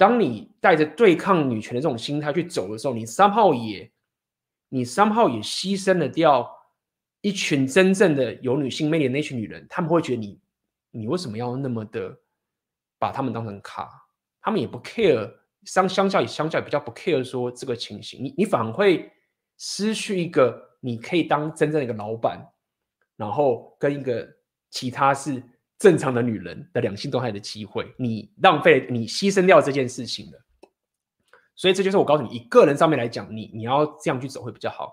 当你带着对抗女权的这种心态去走的时候，你 somehow 也，你 somehow 也牺牲了掉一群真正的有女性魅力的那群女人，他们会觉得你。你为什么要那么的把他们当成咖？他们也不 care，相相较也相较比较不 care 说这个情形，你你反而会失去一个你可以当真正的一个老板，然后跟一个其他是正常的女人的两性动态的机会，你浪费你牺牲掉这件事情了。所以这就是我告诉你，以个人上面来讲，你你要这样去走会比较好。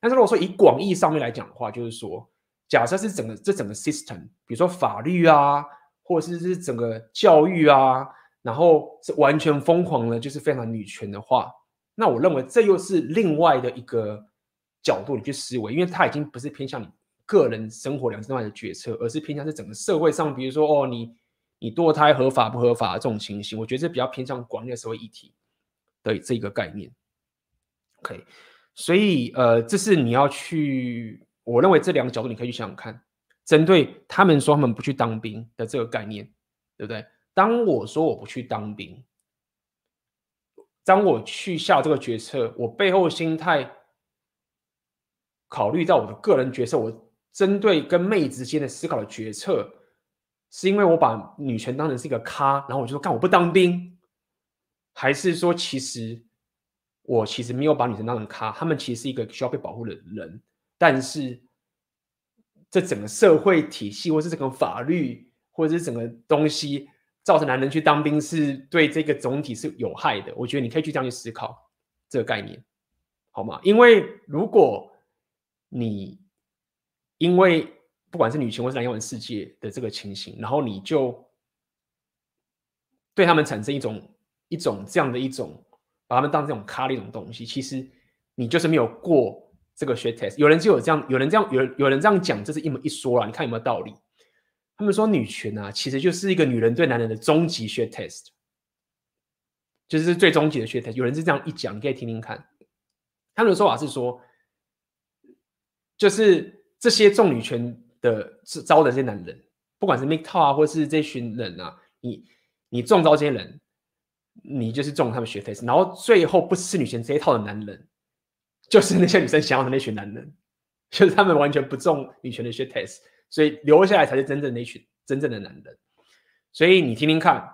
但是如果说以广义上面来讲的话，就是说。假设是整个这整个 system，比如说法律啊，或者是是整个教育啊，然后是完全疯狂的，就是非常女权的话，那我认为这又是另外的一个角度你去思维，因为它已经不是偏向你个人生活两性化的决策，而是偏向是整个社会上，比如说哦，你你堕胎合法不合法这种情形，我觉得是比较偏向广义社会议题的这个概念。OK，所以呃，这是你要去。我认为这两个角度你可以去想想看，针对他们说他们不去当兵的这个概念，对不对？当我说我不去当兵，当我去下这个决策，我背后心态考虑到我的个人决策，我针对跟妹之间的思考的决策，是因为我把女权当成是一个咖，然后我就说干我不当兵，还是说其实我其实没有把女生当成咖，他们其实是一个需要被保护的人，但是这整个社会体系，或是整个法律，或者是整个东西，造成男人去当兵是对这个总体是有害的。我觉得你可以去这样去思考这个概念，好吗？因为如果你因为不管是女权或是男权世界的这个情形，然后你就对他们产生一种一种这样的一种。把他们当这种咖的一种东西，其实你就是没有过这个 shit test。有人就有这样，有人这样，有有人这样讲，这是一门一说啦，你看有没有道理？他们说女权啊，其实就是一个女人对男人的终极 shit test，就是最终极的 shit test。有人是这样一讲，你可以听听看。他们的说法是说，就是这些重女权的招的这些男人，不管是 MGTOW 啊，或是这群人啊，你你中招这些人。你就是中他们学 test，然后最后不吃女权这一套的男人，就是那些女生想要的那群男人，就是他们完全不中女权的学 test，所以留下来才是真正那群真正的男人。所以你听听看，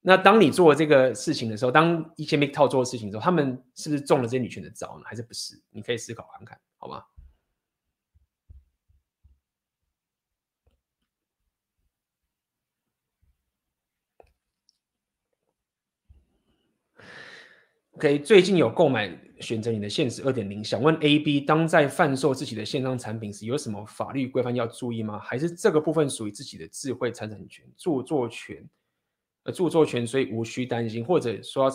那当你做这个事情的时候，当一些 MGTOW 做的事情的时候，他们是不是中了这些女权的招呢？还是不是？你可以思考看看，好吗？OK，最近有购买选择你的现实二点零，想问 A、B，当在贩售自己的线上产品时，有什么法律规范要注意吗？还是这个部分属于自己的智慧财产权、著作权？呃，著作权，所以无需担心，或者说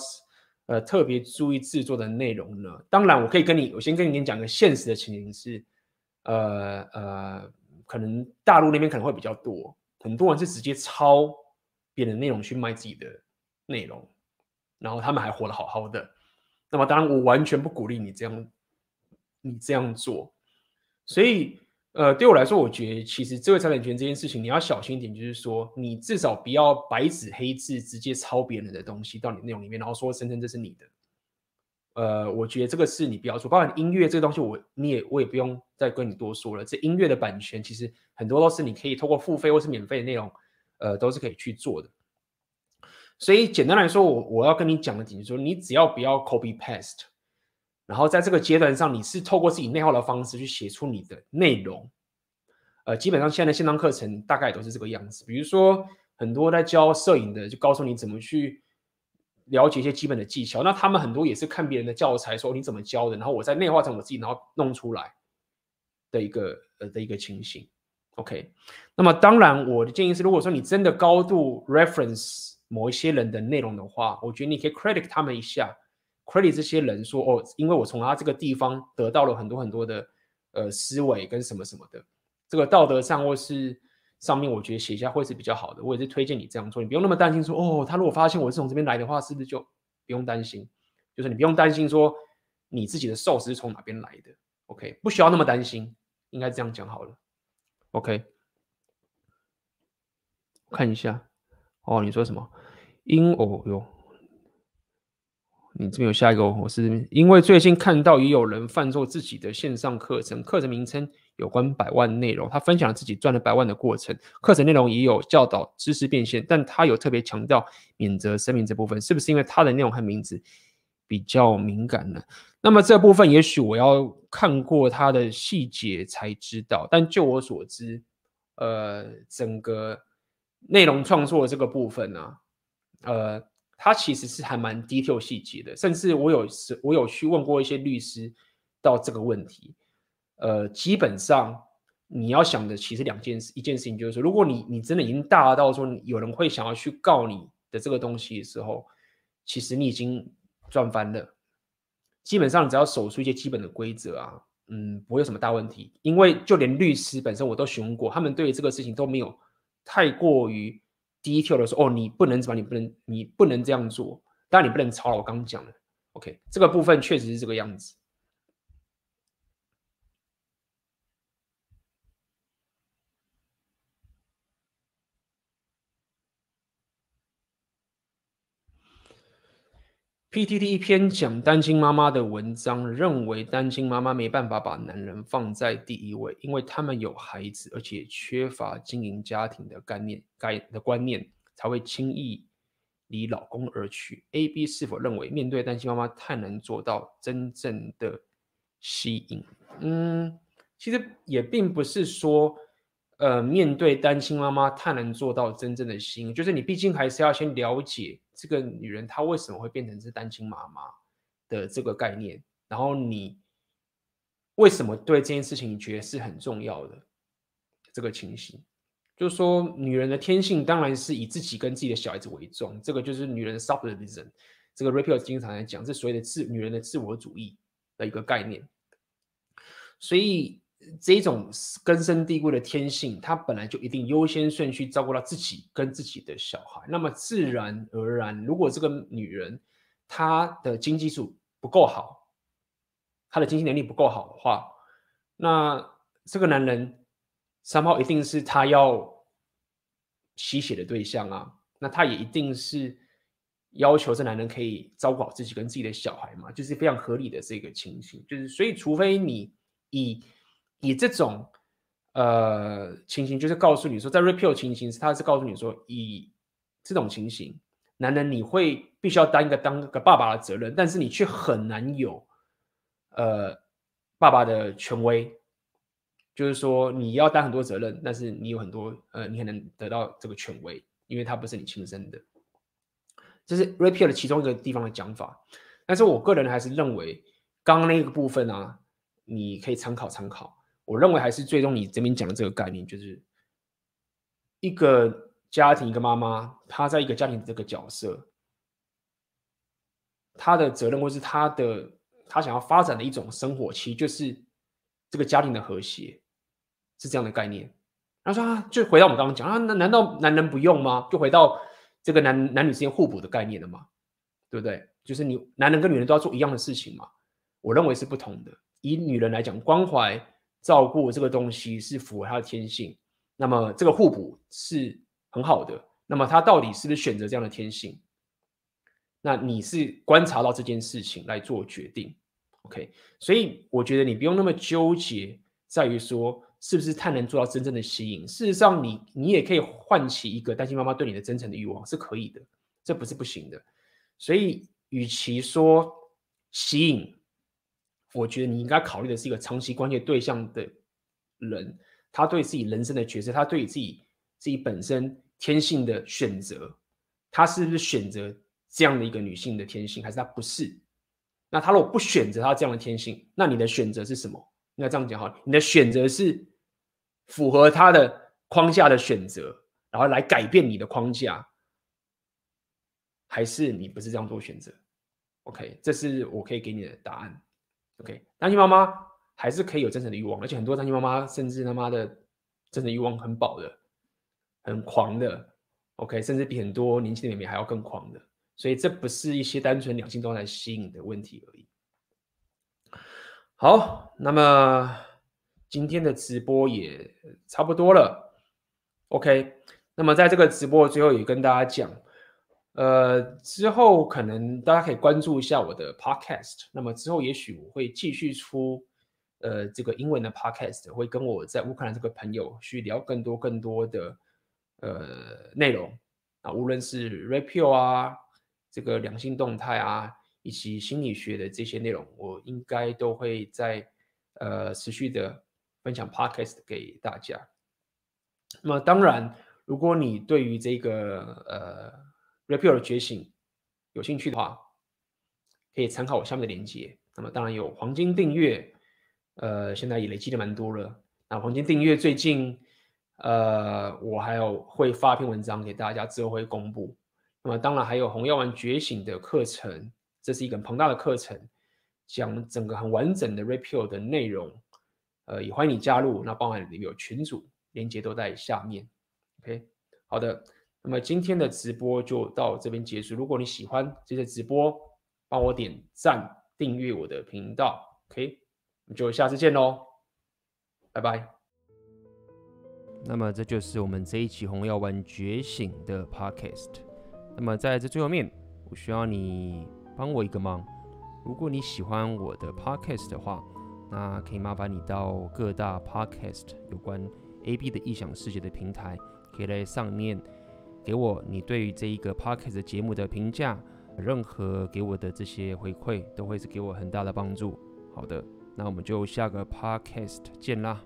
呃特别注意制作的内容呢？当然，我可以跟你，我先跟你讲个现实的情形是，呃呃，可能大陆那边可能会比较多，很多人是直接抄别人的内容去卖自己的内容，然后他们还活得好好的。那么当然，我完全不鼓励你这样，你这样做。所以，呃，对我来说，我觉得其实智慧财产权这件事情，你要小心一点，就是说，你至少不要白纸黑字直接抄别人的东西到你内容里面，然后说声称这是你的。呃，我觉得这个事你不要做。包括音乐这个东西我，我你也我也不用再跟你多说了。这音乐的版权其实很多都是你可以透过付费或是免费的内容，呃，都是可以去做的。所以简单来说，我我要跟你讲的点就是说，你只要不要 copy paste，然后在这个阶段上，你是透过自己内化的方式去写出你的内容。呃，基本上现在的线上课程大概都是这个样子。比如说，很多在教摄影的，就告诉你怎么去了解一些基本的技巧。那他们很多也是看别人的教材，说你怎么教的，然后我再内化成我自己，然后弄出来的一个呃的一个情形。OK，那么当然，我的建议是，如果说你真的高度 reference。某一些人的内容的话，我觉得你可以 credit 他们一下，credit 这些人说哦，因为我从他这个地方得到了很多很多的呃思维跟什么什么的，这个道德上或是上面，我觉得写一下会是比较好的。我也是推荐你这样做，你不用那么担心说哦，他如果发现我是从这边来的话，是不是就不用担心？就是你不用担心说你自己的 source 是从哪边来的，OK，不需要那么担心，应该这样讲好了，OK，看一下。哦，你说什么？因哦哟，你这边有下一个，我是因为最近看到也有人贩售自己的线上课程，课程名称有关百万内容，他分享了自己赚了百万的过程，课程内容也有教导知识变现，但他有特别强调免责声明这部分，是不是因为他的内容和名字比较敏感呢？那么这部分也许我要看过他的细节才知道，但就我所知，呃，整个。内容创作的这个部分呢、呃，它其实是还蛮 detail 细节的，甚至我有时我有去问过一些律师到这个问题，呃，基本上你要想的其实两件事，一件事情就是说，如果你你真的已经大到说有人会想要去告你的这个东西的时候，其实你已经赚翻了。基本上只要守出一些基本的规则啊，嗯，不会有什么大问题，因为就连律师本身我都询问过，他们对这个事情都没有。太过于 detail 的说，哦，你不能怎么，你不能，你不能这样做。当然，你不能抄了。我刚刚讲的，OK，这个部分确实是这个样子。PTT 一篇讲单亲妈妈的文章，认为单亲妈妈没办法把男人放在第一位，因为他们有孩子，而且缺乏经营家庭的概念、概的观念，才会轻易离老公而去。A、B 是否认为面对单亲妈妈太难做到真正的吸引？嗯，其实也并不是说，呃，面对单亲妈妈太难做到真正的心，就是你毕竟还是要先了解这个女人她为什么会变成是单亲妈妈的这个概念，然后你为什么对这件事情你觉得是很重要的这个情形。就是说，女人的天性当然是以自己跟自己的小孩子为重，这个就是女人的 subjectivism。这个 Rapio 经常来讲，这所谓的自女人的自我主义的一个概念。所以，这种根深蒂固的天性，他本来就一定优先顺序照顾到自己跟自己的小孩。那么，自然而然，如果这个女人她的经济素不够好，她的经济能力不够好的话，那这个男人。三号一定是他要吸血的对象啊，那他也一定是要求这男人可以照顾好自己跟自己的小孩嘛，就是非常合理的这个情形。就是所以，除非你以以这种呃情形，就是告诉你说，在 Rapio 情形，他是告诉你说，以这种情形，男人你会必须要担一个当个爸爸的责任，但是你却很难有呃爸爸的权威。就是说，你要担很多责任，但是你有很多呃，你可能得到这个权威，因为他不是你亲生的。这是 Rapio 的其中一个地方的讲法。但是我个人还是认为，刚刚那个部分啊，你可以参考参考。我认为还是最终你这边讲的这个概念，就是一个家庭一个妈妈，她在一个家庭的这个角色，她的责任或是她的她想要发展的一种生活期，就是这个家庭的和谐。是这样的概念，他说啊，就回到我们刚刚讲啊，那难道男人不用吗？就回到这个男男女之间互补的概念了吗？对不对？就是你男人跟女人都要做一样的事情嘛？我认为是不同的。以女人来讲，关怀照顾这个东西是符合他的天性，那么这个互补是很好的。那么他到底是不是选择这样的天性？那你是观察到这件事情来做决定，OK？所以我觉得你不用那么纠结，在于说。是不是太能做到真正的吸引？事实上你，你你也可以唤起一个单亲妈妈对你的真诚的欲望，是可以的，这不是不行的。所以，与其说吸引，我觉得你应该考虑的是一个长期关系对象的人，他对自己人生的角色，他对自己自己本身天性的选择，他是不是选择这样的一个女性的天性，还是他不是？那他如果不选择他这样的天性，那你的选择是什么？应该这样讲哈，你的选择是。符合他的框架的选择，然后来改变你的框架，还是你不是这样做选择？OK，这是我可以给你的答案。OK，单亲妈妈还是可以有真诚的欲望，而且很多单亲妈妈甚至他妈的真诚欲望很饱的、很狂的。OK，甚至比很多年轻的妹妹还要更狂的。所以这不是一些单纯两性都来吸引的问题而已。好，那么。今天的直播也差不多了，OK。那么在这个直播最后也跟大家讲，呃，之后可能大家可以关注一下我的 Podcast。那么之后也许我会继续出呃这个英文的 Podcast，会跟我在乌克兰这个朋友去聊更多更多的呃内容啊，无论是 Rapio 啊，这个良性动态啊，以及心理学的这些内容，我应该都会在呃持续的。分享 podcast 给大家。那么当然，如果你对于这个呃 Rapio 的觉醒有兴趣的话，可以参考我下面的链接。那么当然有黄金订阅，呃，现在也累积的蛮多了。那黄金订阅最近，呃，我还有会发一篇文章给大家，之后会公布。那么当然还有红药丸觉醒的课程，这是一个很庞大的课程，讲整个很完整的 Rapio 的内容。呃，也欢迎你加入。那包含里面有群组，链接都在下面。OK，好的。那么今天的直播就到这边结束。如果你喜欢这些直播，帮我点赞、订阅我的频道。OK，我们就下次见喽，拜拜。那么这就是我们这一期红药丸觉醒的 Podcast。那么在这最后面，我需要你帮我一个忙。如果你喜欢我的 Podcast 的话，那可以麻烦你到各大 podcast 有关 AB 的异想世界的平台，可以在上面给我你对于这一个 podcast 节目的评价，任何给我的这些回馈都会是给我很大的帮助。好的，那我们就下个 podcast 见啦。